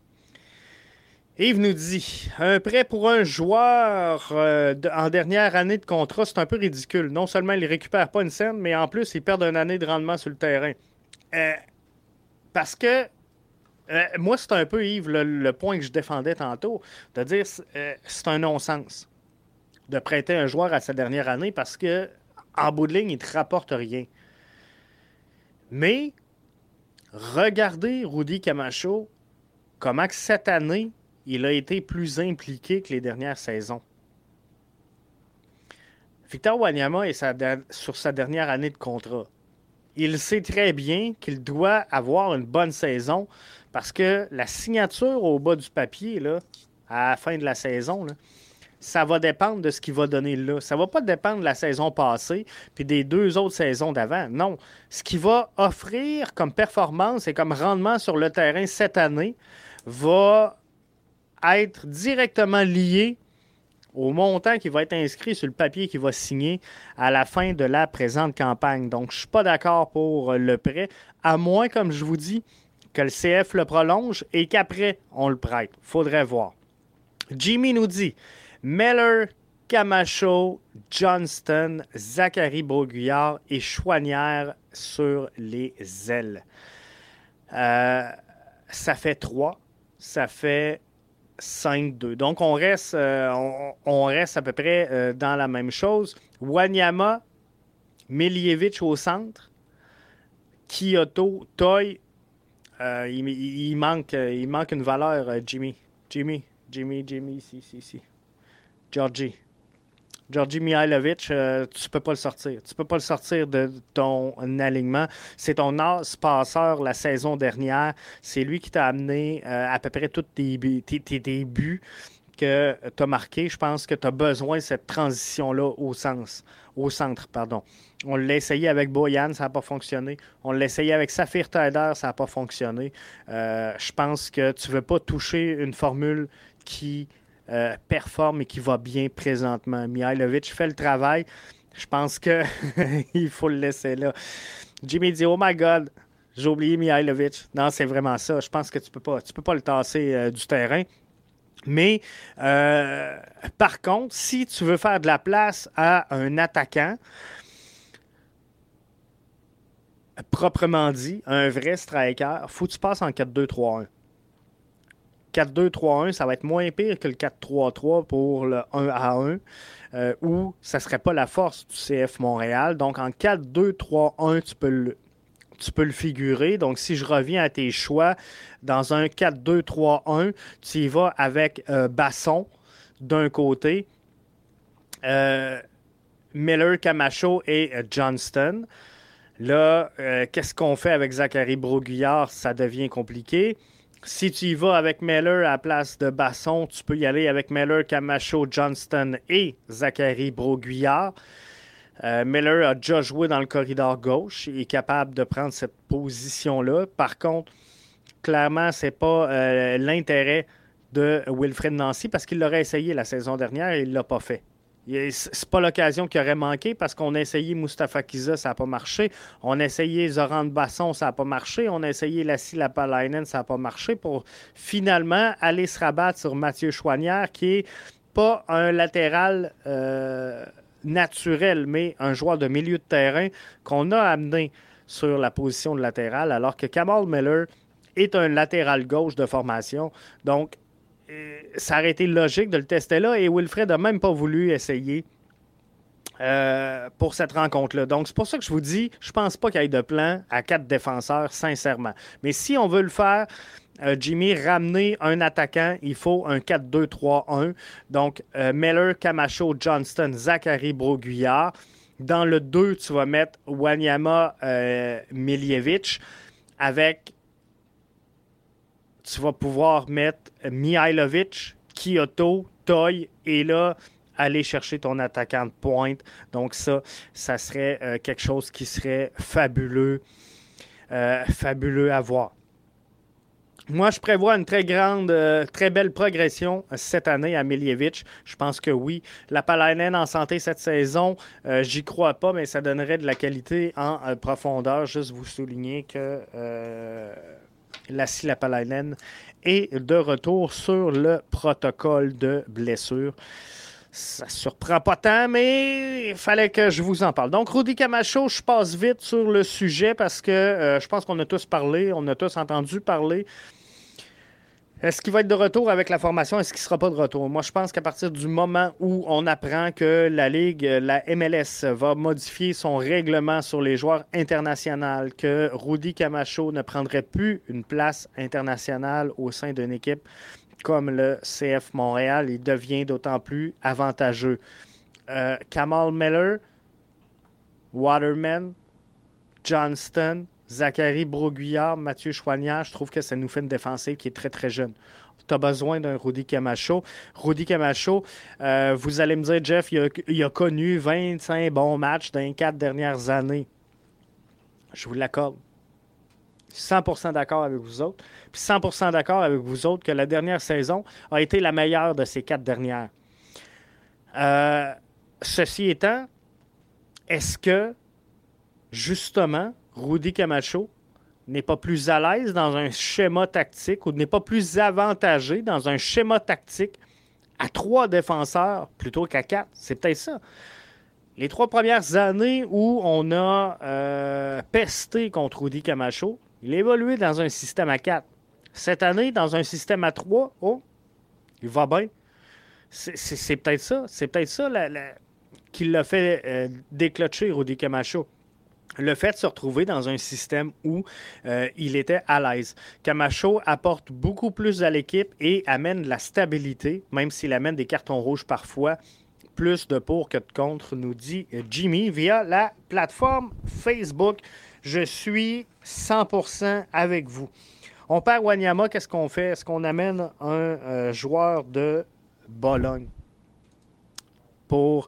S1: Yves nous dit un prêt pour un joueur euh, en dernière année de contrat, c'est un peu ridicule. Non seulement il ne récupère pas une scène, mais en plus, il perd une année de rendement sur le terrain. Euh, parce que euh, moi, c'est un peu, Yves, le, point que je défendais tantôt, de dire c'est un non-sens de prêter un joueur à sa dernière année parce que en bout de ligne, il ne te rapporte rien. Mais regardez Rudy Camacho, comment cette année, il a été plus impliqué que les dernières saisons. Victor Wanyama est sur sa dernière année de contrat. Il sait très bien qu'il doit avoir une bonne saison parce que la signature au bas du papier, là, à la fin de la saison, ça va dépendre de ce qu'il va donner là. Ça va pas dépendre de la saison passée puis des deux autres saisons d'avant. Non. Ce qu'il va offrir comme performance et comme rendement sur le terrain cette année va être directement lié au montant qui va être inscrit sur le papier qui va signer à la fin de la présente campagne. Donc, je ne suis pas d'accord pour le prêt, à moins, comme je vous dis, que le CF le prolonge et qu'après, on le prête. faudrait voir. Jimmy nous dit Meller, Camacho, Johnston, Zachary Broguillard et Chouanière sur les ailes. Euh, ça fait 3. Ça fait 5-2. Donc, on reste, euh, on, reste à peu près euh, dans la même chose. Wanyama, Milievich au centre, Kyoto, Toy. euh, il, il manque, il manque une valeur, Jimmy. Jimmy, Jimmy, Jimmy, ici, ici, ici. Georgie. Georgi Mihailovic, euh, tu peux pas le sortir. Tu peux pas le sortir de ton alignement. C'est ton as passeur la saison dernière. C'est lui qui t'a amené euh, à peu près tous tes, tes, tes- tes buts que tu as marqués. Je pense que tu as besoin de cette transition-là au sens, au centre. Pardon. On l'a essayé avec Boyan, ça n'a pas fonctionné. On l'a essayé avec Saphir Taider, ça n'a pas fonctionné. Euh, je pense que tu ne veux pas toucher une formule qui euh, performe et qui va bien présentement. Mihailovic fait le travail. Je pense qu'il (laughs) faut le laisser là. Jimmy dit Oh my God, j'ai oublié Mihailovic. Non, c'est vraiment ça. Je pense que tu peux, pas- tu peux pas le tasser euh, du terrain. Mais euh, par contre, si tu veux faire de la place à un attaquant, proprement dit, un vrai striker, faut que tu passes en 4-2-3-1. 4-2-3-1, ça va être moins pire que le 4-3-3 pour le 1 à 1, euh, où ça ne serait pas la force du CF Montréal. Donc en 4-2-3-1, tu peux le, tu peux le figurer. Donc, si je reviens à tes choix, dans un 4-2-3-1, tu y vas avec euh, Basson d'un côté, euh, Miller, Camacho et Johnston. Là, qu'est-ce qu'on fait avec Zachary Broguillard? Ça devient compliqué. Si tu y vas avec Miller à la place de Basson, tu peux y aller avec Miller, Camacho, Johnston et Zachary Broguillard. Euh, Miller a déjà joué dans le corridor gauche. Il est capable de prendre cette position-là. Par contre, clairement, ce n'est pas euh, l'intérêt de Wilfred Nancy parce qu'il l'aurait essayé la saison dernière et il ne l'a pas fait. C'est pas l'occasion qui aurait manqué parce qu'on a essayé Mustafa Kiza, ça n'a pas marché. On a essayé Zoran Basson, ça n'a pas marché. On a essayé Lassie Lapalainen, ça n'a pas marché pour finalement aller se rabattre sur Mathieu Chouanière qui est pas un latéral euh, naturel, mais un joueur de milieu de terrain qu'on a amené sur la position de latéral, alors que Kamal Miller est un latéral gauche de formation. Donc, ça aurait été logique de le tester là et Wilfred n'a même pas voulu essayer euh, pour cette rencontre-là. Donc, c'est pour ça que je vous dis, je pense pas qu'il y ait de plan à quatre défenseurs, sincèrement. Mais si on veut le faire, euh, Jimmy, ramener un attaquant, il faut un 4-2-3-1. Donc, euh, Miller, Camacho, Johnston, Zachary, Broguillard. Dans le 2, tu vas mettre Wanyama, Miljevic avec tu vas pouvoir mettre Mihailovic, Kyoto, Toy, et là, aller chercher ton attaquant de pointe. Donc ça, ça serait euh, quelque chose qui serait fabuleux, euh, fabuleux à voir. Moi, je prévois une très grande, euh, très belle progression cette année à Miljevic. Je pense que oui. La Palainen en santé cette saison, j'y crois pas, mais ça donnerait de la qualité en profondeur. Juste vous souligner que la Lapalainen est de retour sur le protocole de blessure. Ça surprend pas tant, mais il fallait que je vous en parle. Donc, Rudy Camacho, je passe vite sur le sujet parce que euh, je pense qu'on a tous parlé, on a tous entendu parler est-ce qu'il va être de retour avec la formation? Est-ce qu'il ne sera pas de retour? Moi, je pense qu'à partir du moment où on apprend que la Ligue, la MLS, va modifier son règlement sur les joueurs internationaux, que Rudy Camacho ne prendrait plus une place internationale au sein d'une équipe comme le CF Montréal, il devient d'autant plus avantageux. Euh, Kamal Miller, Waterman, Johnston, Zachary Broguillard, Mathieu Chouanière, je trouve que ça nous fait une défensive qui est très, très jeune. Tu as besoin d'un Rudy Camacho. Rudy Camacho, euh, vous allez me dire, Jeff, il a, connu 25 bons matchs dans les quatre dernières années. Je vous l'accorde. 100% d'accord avec vous autres. Puis 100% d'accord avec vous autres que la dernière saison a été la meilleure de ces quatre dernières. Euh, ceci étant, est-ce que, justement, Rudy Camacho n'est pas plus à l'aise dans un schéma tactique ou n'est pas plus avantagé dans un schéma tactique à trois défenseurs plutôt qu'à quatre. C'est peut-être ça. Les trois premières années où on a euh, pesté contre Rudy Camacho, il évoluait dans un système à quatre. Cette année, dans un système à trois, oh, il va bien. C'est peut-être ça. C'est peut-être ça qui l'a fait euh, déclocher Rudy Camacho le fait de se retrouver dans un système où euh, il était à l'aise. Camacho apporte beaucoup plus à l'équipe et amène de la stabilité, même s'il amène des cartons rouges parfois. Plus de pour que de contre, nous dit Jimmy via la plateforme Facebook. Je suis 100% avec vous. On perd Wanyama, qu'est-ce qu'on fait? Est-ce qu'on amène un euh, joueur de Bologne pour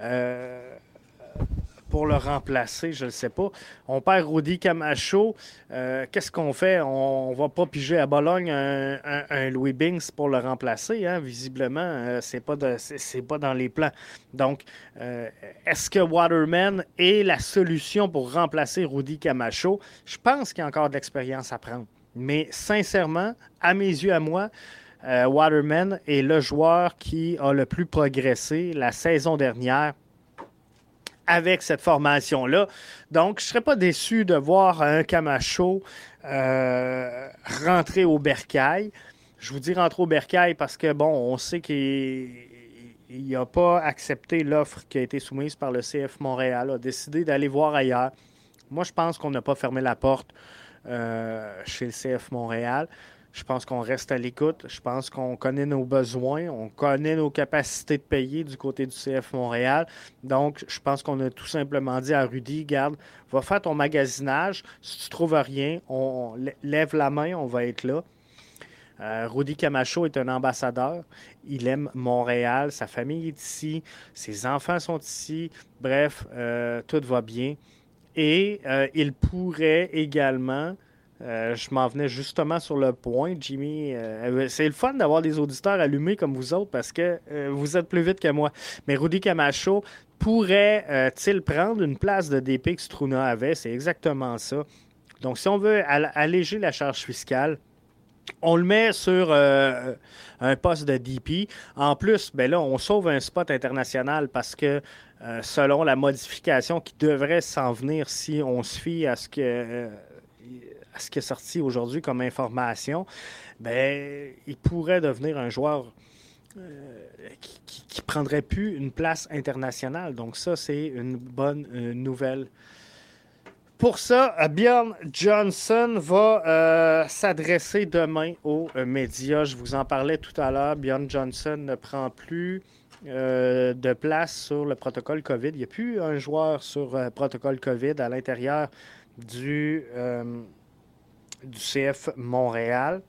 S1: euh, pour le remplacer, je ne sais pas. On perd Rudy Camacho. Euh, qu'est-ce qu'on fait? On ne va pas piger à Bologne un, Louis Binks pour le remplacer. Hein? Visiblement, euh, ce n'est pas, dans les plans. Donc, euh, est-ce que Waterman est la solution pour remplacer Rudy Camacho? Je pense qu'il y a encore de l'expérience à prendre. Mais sincèrement, à mes yeux, à moi, Waterman est le joueur qui a le plus progressé la saison dernière avec cette formation-là. Donc, je ne serais pas déçu de voir un Camacho euh, rentrer au bercail. Je vous dis rentrer au bercail parce que, bon, on sait qu'il n'a pas accepté l'offre qui a été soumise par le CF Montréal, a décidé d'aller voir ailleurs. Moi, je pense qu'on n'a pas fermé la porte euh, chez le CF Montréal. Je pense qu'on reste à l'écoute. Je pense qu'on connaît nos besoins. On connaît nos capacités de payer du côté du CF Montréal. Donc, je pense qu'on a tout simplement dit à Rudy, garde, va faire ton magasinage. Si tu trouves rien, on, lève la main, on va être là. Euh, Rudy Camacho est un ambassadeur. Il aime Montréal. Sa famille est ici. Ses enfants sont ici. Bref, euh, tout va bien. Et euh, il pourrait également euh, je m'en venais justement sur le point, Jimmy. Euh, c'est le fun d'avoir des auditeurs allumés comme vous autres parce que euh, vous êtes plus vite que moi. Mais Rudy Camacho pourrait-il prendre une place de DP que Struna avait? C'est exactement ça. Donc, si on veut alléger la charge fiscale, On le met sur euh, un poste de DP. En plus, ben là, on sauve un spot international parce que euh, selon la modification qui devrait s'en venir si on se fie à ce que euh, ce qui est sorti aujourd'hui comme information, ben, il pourrait devenir un joueur euh, qui, qui, prendrait plus une place internationale. Donc ça, c'est une bonne euh, nouvelle. Pour ça, euh, Bjorn Johnson va s'adresser demain aux médias. Je vous en parlais tout à l'heure. Bjorn Johnson ne prend plus de place sur le protocole COVID. Il n'y a plus un joueur sur euh, protocole COVID à l'intérieur du, du CF Montréal.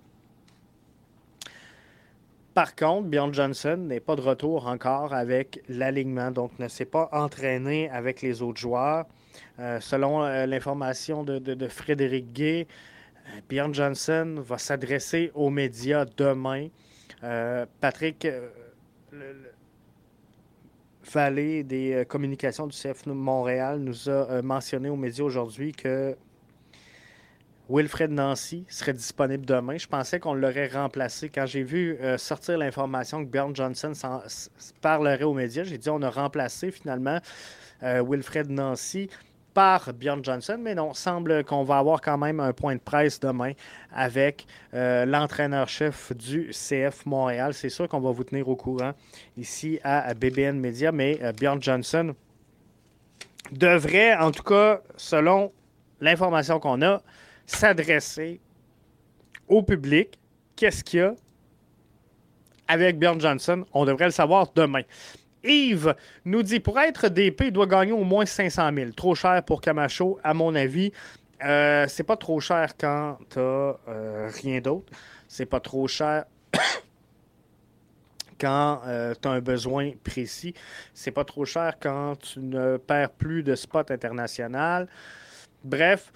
S1: Par contre, Bjorn Johnson n'est pas de retour encore avec l'alignement, donc ne s'est pas entraîné avec les autres joueurs. Euh, selon euh, l'information de, Frédéric Gay, euh, Bjorn Johnson va s'adresser aux médias demain. Patrick le- Vallée des communications du CF Montréal nous a mentionné aux médias aujourd'hui que Wilfred Nancy serait disponible demain. Je pensais qu'on l'aurait remplacé. Quand j'ai vu euh, sortir l'information que Bjorn Johnson parlerait aux médias, j'ai dit on a remplacé finalement euh, Wilfred Nancy par Bjorn Johnson, mais non, semble qu'on va avoir quand même un point de presse demain avec euh, l'entraîneur-chef du CF Montréal. C'est sûr qu'on va vous tenir au courant ici à, BBN Media, mais Bjorn Johnson devrait, en tout cas, selon l'information qu'on a, s'adresser au public. Qu'est-ce qu'il y a? Avec Bjorn Johnson? On devrait le savoir demain. Yves nous dit pour être DP, il doit gagner au moins 500 000. Trop cher pour Camacho, à mon avis. Euh, c'est pas trop cher quand t'as euh, rien d'autre. C'est pas trop cher (coughs) quand tu as un besoin précis. C'est pas trop cher quand tu ne perds plus de spot international. Bref,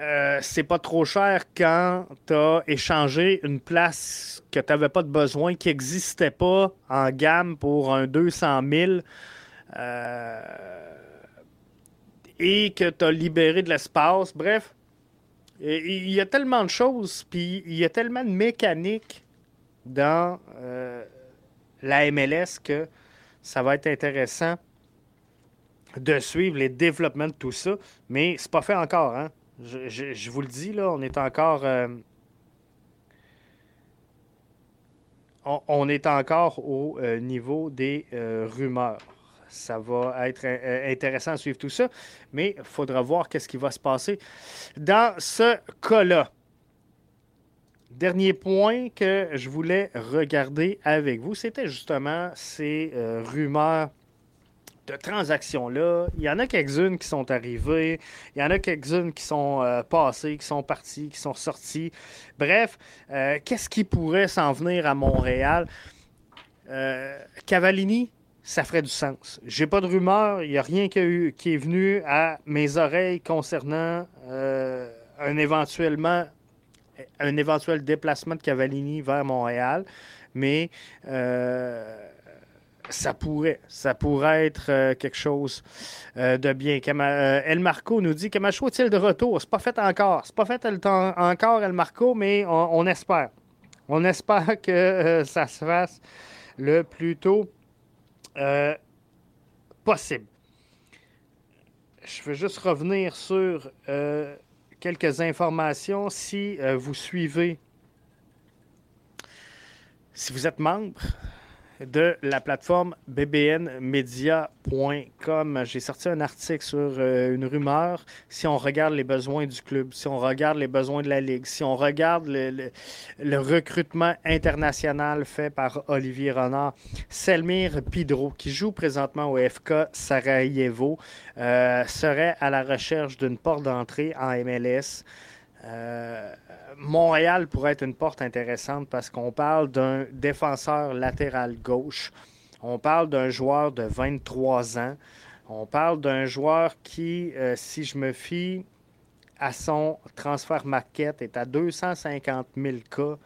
S1: euh, c'est pas trop cher quand tu as échangé une place que tu n'avais pas de besoin, qui n'existait pas en gamme pour un 200 000 euh, et que tu as libéré de l'espace. Bref, il y a tellement de choses, puis il y a tellement de mécaniques dans euh, la MLS que ça va être intéressant de suivre les développements de tout ça, mais c'est pas fait encore. Hein? Je, vous le dis, là, on est encore. euh, on, est encore au euh, niveau des euh, rumeurs. Ça va être intéressant à suivre tout ça, mais il faudra voir qu'est-ce qui va se passer dans ce cas-là. Dernier point que je voulais regarder avec vous, c'était justement ces rumeurs de transactions-là. Il y en a quelques-unes qui sont arrivées, il y en a quelques-unes qui sont euh, passées, qui sont parties, qui sont sorties. Bref, euh, qu'est-ce qui pourrait s'en venir à Montréal? Euh, Cavallini, ça ferait du sens. J'ai pas de rumeur, il n'y a rien qui, est venu à mes oreilles concernant un éventuellement un éventuel déplacement de Cavallini vers Montréal, mais ça pourrait, ça pourrait être euh, quelque chose euh, de bien. Euh, El Marco nous dit Camacho est-il de retour? C'est pas fait encore. C'est pas fait encore El Marco, mais on, espère. On espère que ça se fasse le plus tôt possible. Je veux juste revenir sur quelques informations. Si vous suivez, si vous êtes membre de la plateforme bbnmedia.com. J'ai sorti un article sur euh, une rumeur. Si on regarde les besoins du club, si on regarde les besoins de la Ligue, si on regarde le, recrutement international fait par Olivier Renard, Selmir Pidro, qui joue présentement au FK Sarajevo, euh, serait à la recherche d'une porte d'entrée en MLS. Euh, Montréal pourrait être une porte intéressante parce qu'on parle d'un défenseur latéral gauche. On parle d'un joueur de 23 ans. On parle d'un joueur qui, euh, si je me fie à son transfert market, est à 250 000 cas.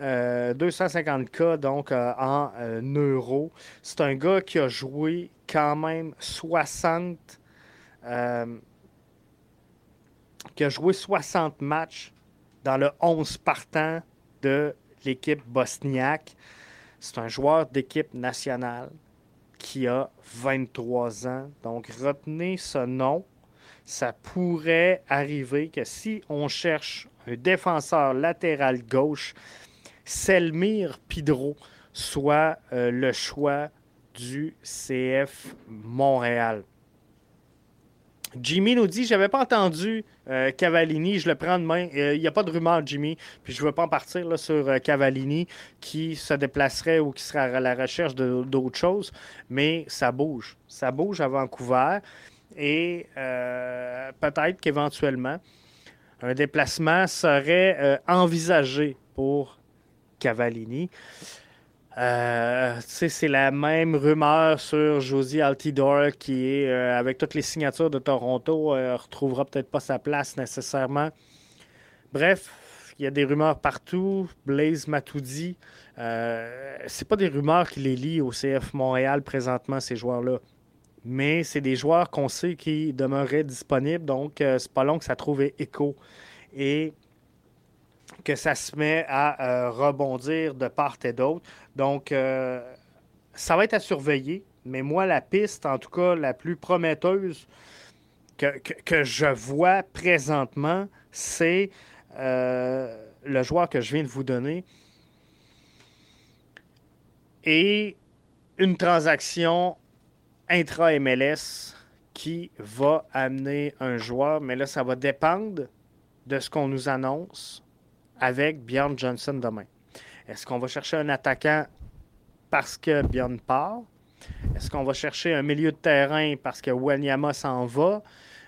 S1: Euh, 250 cas donc euh, en euh, euros. C'est un gars qui a joué quand même 60 euh, qui a joué 60 matchs dans le 11 partant de l'équipe bosniaque. C'est un joueur d'équipe nationale qui a 23 ans. Donc, retenez ce nom. Ça pourrait arriver que si on cherche un défenseur latéral gauche, Selmir Pidro soit euh, le choix du CF Montréal. Jimmy nous dit J'avais pas entendu euh, Cavallini, je le prends de main. Il n'y a pas de rumeur, Jimmy. Puis je veux pas en partir sur euh, Cavallini qui se déplacerait ou qui serait à la recherche d'autres choses. Mais ça bouge. Ça bouge à Vancouver. Et euh, peut-être qu'éventuellement, un déplacement serait euh, envisagé pour Cavallini. Euh, c'est la même rumeur sur Josie Altidore qui euh, avec toutes les signatures de Toronto, euh, retrouvera peut-être pas sa place nécessairement. Bref, il y a des rumeurs partout. Blaise Matoudi, c'est pas des rumeurs qui les lient au CF Montréal présentement, ces joueurs-là. Mais c'est des joueurs qu'on sait qui demeuraient disponibles, donc c'est pas long que ça trouve écho. Que ça se met à euh, rebondir de part et d'autre. Donc, euh, ça va être à surveiller. Mais moi, la piste, en tout cas, la plus prometteuse que, je vois présentement, c'est euh, le joueur que je viens de vous donner. Et une transaction intra-MLS qui va amener un joueur. Mais là, ça va dépendre de ce qu'on nous annonce avec Bjorn Johnson demain. Est-ce qu'on va chercher un attaquant parce que Bjorn part? Est-ce qu'on va chercher un milieu de terrain parce que Wanyama s'en va?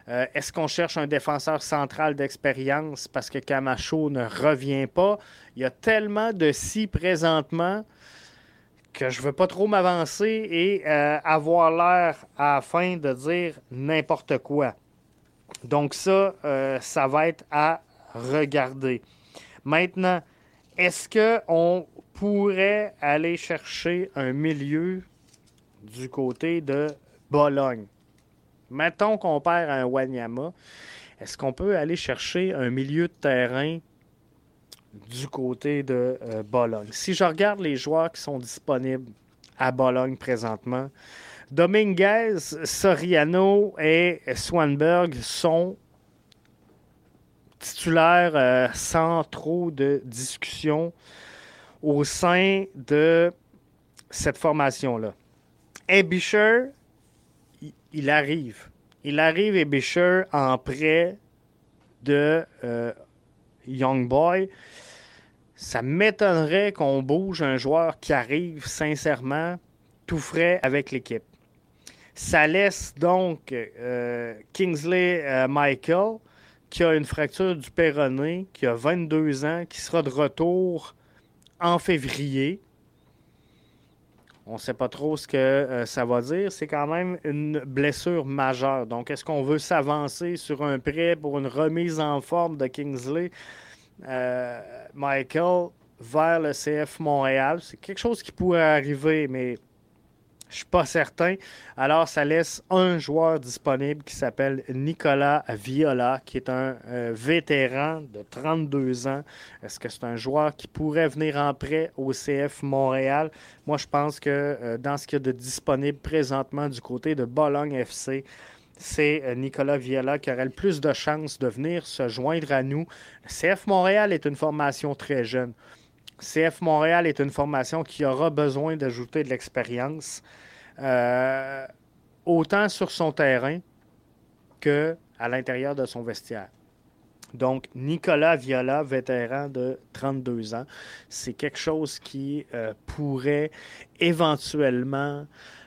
S1: Euh, Est-ce qu'on cherche un défenseur central d'expérience parce que Camacho ne revient pas? Il y a tellement de si présentement que je ne veux pas trop m'avancer et euh, avoir l'air à la fin de dire n'importe quoi. Donc ça, euh, ça va être à regarder. Maintenant, est-ce qu'on pourrait aller chercher un milieu du côté de Bologne? Mettons qu'on perd un Wanyama. Est-ce qu'on peut aller chercher un milieu de terrain du côté de euh, Bologne? Si je regarde les joueurs qui sont disponibles à Bologne présentement, Dominguez, Soriano et Swanberg sont titulaires euh, sans trop de discussion au sein de cette formation-là. Ebisher, il- il arrive. Il arrive, Ebisher, en prêt de euh, Young Boy. Ça m'étonnerait qu'on bouge un joueur qui arrive sincèrement tout frais avec l'équipe. Ça laisse donc euh, Kingsley euh, Michael, qui a une fracture du péroné, qui a 22 ans, qui sera de retour en février. On ne sait pas trop ce que euh, ça va dire. C'est quand même une blessure majeure. Donc, est-ce qu'on veut s'avancer sur un prêt pour une remise en forme de Kingsley? Euh, Michael vers le CF Montréal? C'est quelque chose qui pourrait arriver, mais je suis pas certain. Alors, ça laisse un joueur disponible qui s'appelle Nicolas Viola, qui est un euh, vétéran de 32 ans. Est-ce que c'est un joueur qui pourrait venir en prêt au CF Montréal? Moi, je pense que euh, dans ce qu'il y a de disponible présentement du côté de Bologne FC, c'est euh, Nicolas Viola qui aurait le plus de chances de venir se joindre à nous. CF Montréal est une formation très jeune. CF Montréal est une formation qui aura besoin d'ajouter de l'expérience, euh, autant sur son terrain que à l'intérieur de son vestiaire. Donc, Nicolas Viola, vétéran de 32 ans, c'est quelque chose qui euh, pourrait éventuellement,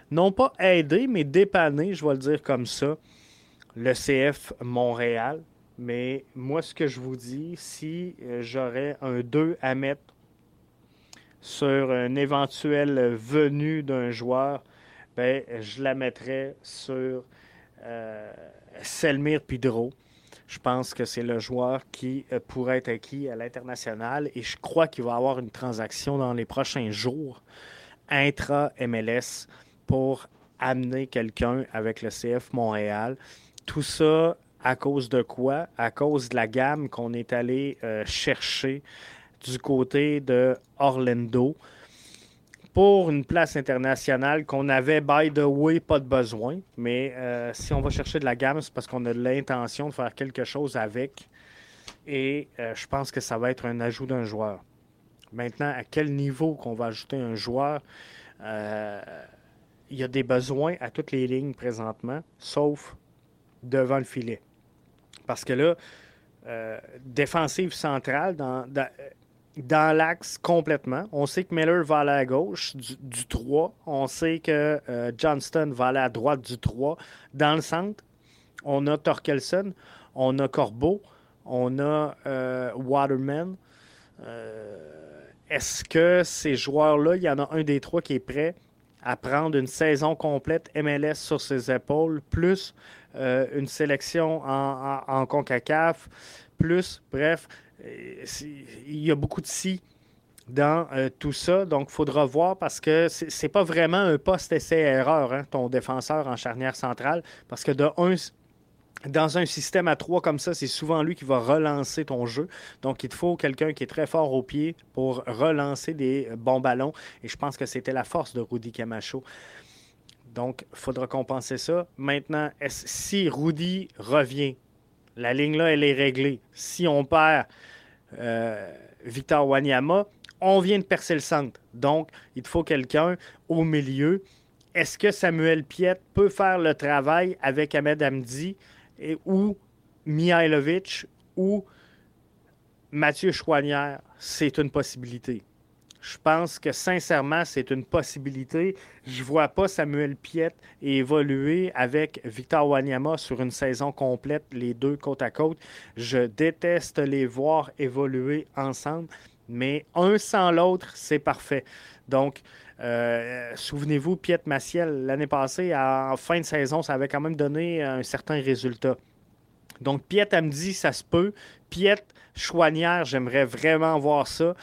S1: non pas aider, mais dépanner, je vais le dire comme ça, le CF Montréal. Mais moi, ce que je vous dis, si euh, j'aurais un 2 à mettre sur une éventuelle venue d'un joueur, ben, je la mettrais sur euh, Selmir Pidro. Je pense que c'est le joueur qui euh, pourrait être acquis à l'international et je crois qu'il va avoir une transaction dans les prochains jours intra-MLS pour amener quelqu'un avec le CF Montréal. Tout ça À cause de quoi? À cause de la gamme qu'on est allé euh, chercher du côté de Orlando pour une place internationale qu'on avait, by the way, pas de besoin. Mais euh, si on va chercher de la gamme, c'est parce qu'on a l'intention de faire quelque chose avec. Et euh, je pense que ça va être un ajout d'un joueur. Maintenant, à quel niveau qu'on va ajouter un joueur? Euh, il y a des besoins à toutes les lignes présentement, sauf devant le filet. Parce que là, défensive centrale dans, dans l'axe complètement. On sait que Miller va aller à gauche du, du 3. On sait que euh, Johnston va aller à droite du 3. Dans le centre, on a Torkelson, on a Corbeau, on a euh, Waterman. Euh, Est-ce que ces joueurs-là, il y en a un des trois qui est prêt à prendre une saison complète MLS sur ses épaules, plus une sélection en, CONCACAF, plus, bref, il y a beaucoup de si dans euh, tout ça. Donc, il faudra voir parce que c'est pas vraiment un poste essai-erreur, hein, ton défenseur en charnière centrale. Parce que dans un système à trois comme ça, c'est souvent lui qui va relancer ton jeu. Donc, il te faut quelqu'un qui est très fort au pied pour relancer des bons ballons. Et je pense que c'était la force de Rudy Camacho. Donc, il faudra compenser ça. Maintenant, si Rudy revient, la ligne là, elle est réglée. Si on perd euh, Victor Wanyama, on vient de percer le centre. Donc, il faut quelqu'un au milieu. Est-ce que Samuel Piet peut faire le travail avec Ahmed Hamdi et, ou Mihailovic ou Mathieu Chouanière? C'est une possibilité. Je pense que sincèrement, c'est une possibilité. Je ne vois pas Samuel Piet évoluer avec Victor Wanyama sur une saison complète, les deux côte à côte. Je déteste les voir évoluer ensemble, mais un sans l'autre, c'est parfait. Donc, euh, souvenez-vous, Piet Maciel, l'année passée, en fin de saison, ça avait quand même donné un certain résultat. Donc, Piet Amdi, ça se peut. Piet Chouanière, j'aimerais vraiment voir ça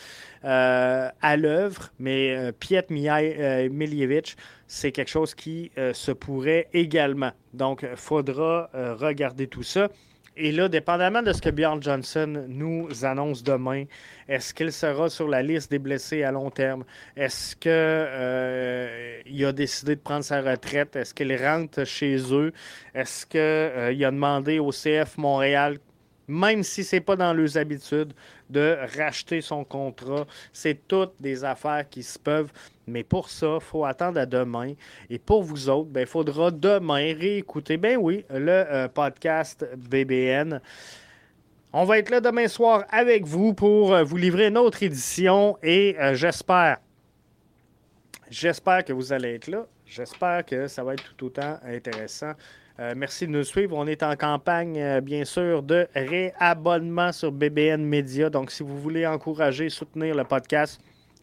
S1: à l'œuvre, mais euh, Piet euh, Miljevic, c'est quelque chose qui euh, se pourrait également. Donc, il faudra euh, regarder tout ça. Et là, dépendamment de ce que Bjorn Johnson nous annonce demain, est-ce qu'il sera sur la liste des blessés à long terme? Est-ce qu'il a décidé de prendre sa retraite? Est-ce qu'il rentre chez eux? Est-ce qu'il a demandé au CF Montréal, même si ce n'est pas dans leurs habitudes, de racheter son contrat? C'est toutes des affaires qui se peuvent. Mais pour ça, il faut attendre à demain. Et pour vous autres, il faudra demain réécouter, ben oui, le euh, podcast BBN. On va être là demain soir avec vous pour euh, vous livrer une autre édition et euh, j'espère, j'espère que vous allez être là. J'espère que ça va être tout autant intéressant. Euh, merci de nous suivre. On est en campagne, euh, bien sûr, de réabonnement sur BBN Media. Donc, si vous voulez encourager, soutenir le podcast,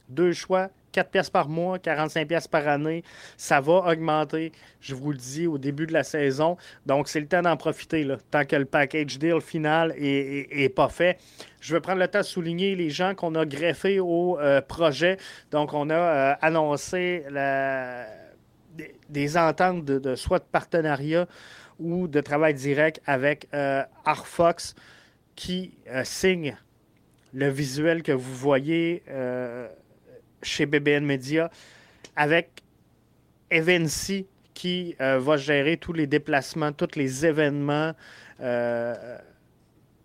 S1: deux choix, 4 pièces par mois, 45 pièces par année. Ça va augmenter, je vous le dis, au début de la saison. Donc, c'est le temps d'en profiter, là, tant que le package deal final est, pas fait. Je veux prendre le temps de souligner les gens qu'on a greffés au euh, projet. Donc, on a annoncé la- des, ententes de, soit de partenariat ou de travail direct avec euh, Arfox qui euh, signe le visuel que vous voyez euh, chez BBN Media avec Evency qui euh, va gérer tous les déplacements, tous les événements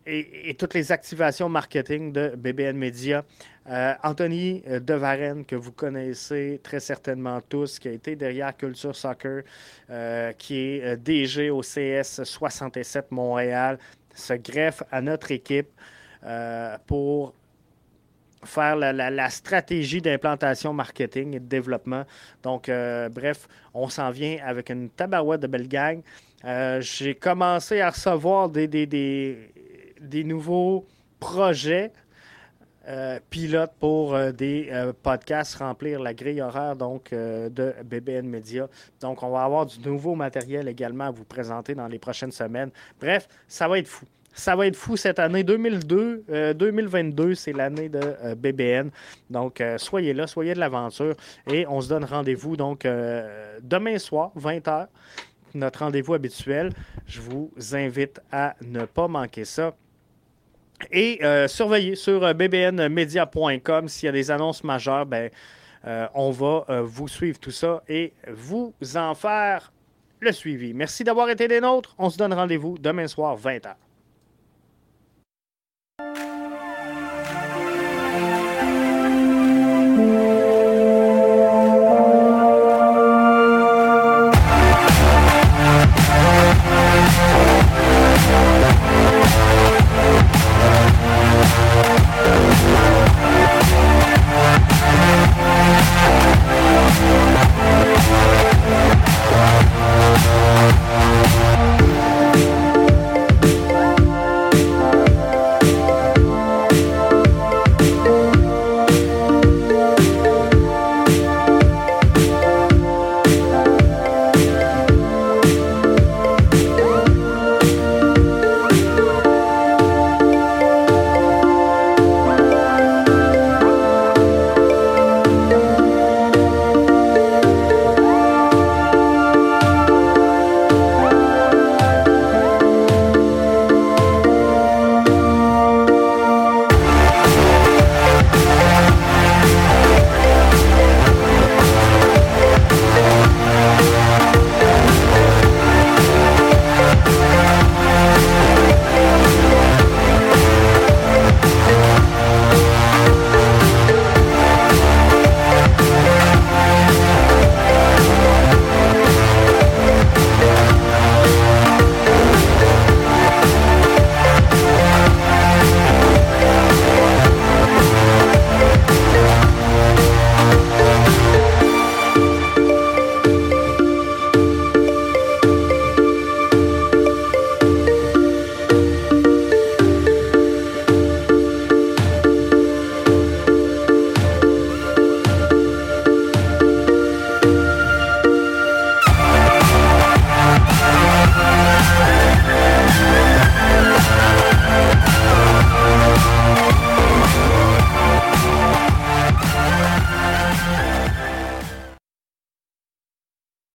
S1: et toutes les activations marketing de BBN Media. Euh, Anthony euh, Devarenne, que vous connaissez très certainement tous, qui a été derrière Culture Soccer, euh, qui est DG au CS 67 Montréal, se greffe à notre équipe pour faire la, stratégie d'implantation marketing et de développement. Donc, bref, on s'en vient avec une tabarouette de belle gang. J'ai commencé à recevoir des nouveaux projets euh, pilotes pour euh, des euh, podcasts, remplir la grille horaire donc, de BBN Media. Donc, on va avoir du nouveau matériel également à vous présenter dans les prochaines semaines. Bref, ça va être fou. Ça va être fou cette année 2002, euh, 2022, c'est l'année de BBN. Donc, soyez là, soyez de l'aventure et on se donne rendez-vous donc demain soir, 20h. notre rendez-vous habituel. Je vous invite à ne pas manquer ça. Et euh, surveillez sur euh, bbnmedia.com s'il y a des annonces majeures, ben, euh, on va vous suivre tout ça et vous en faire le suivi. Merci d'avoir été des nôtres. On se donne rendez-vous demain soir, 20h.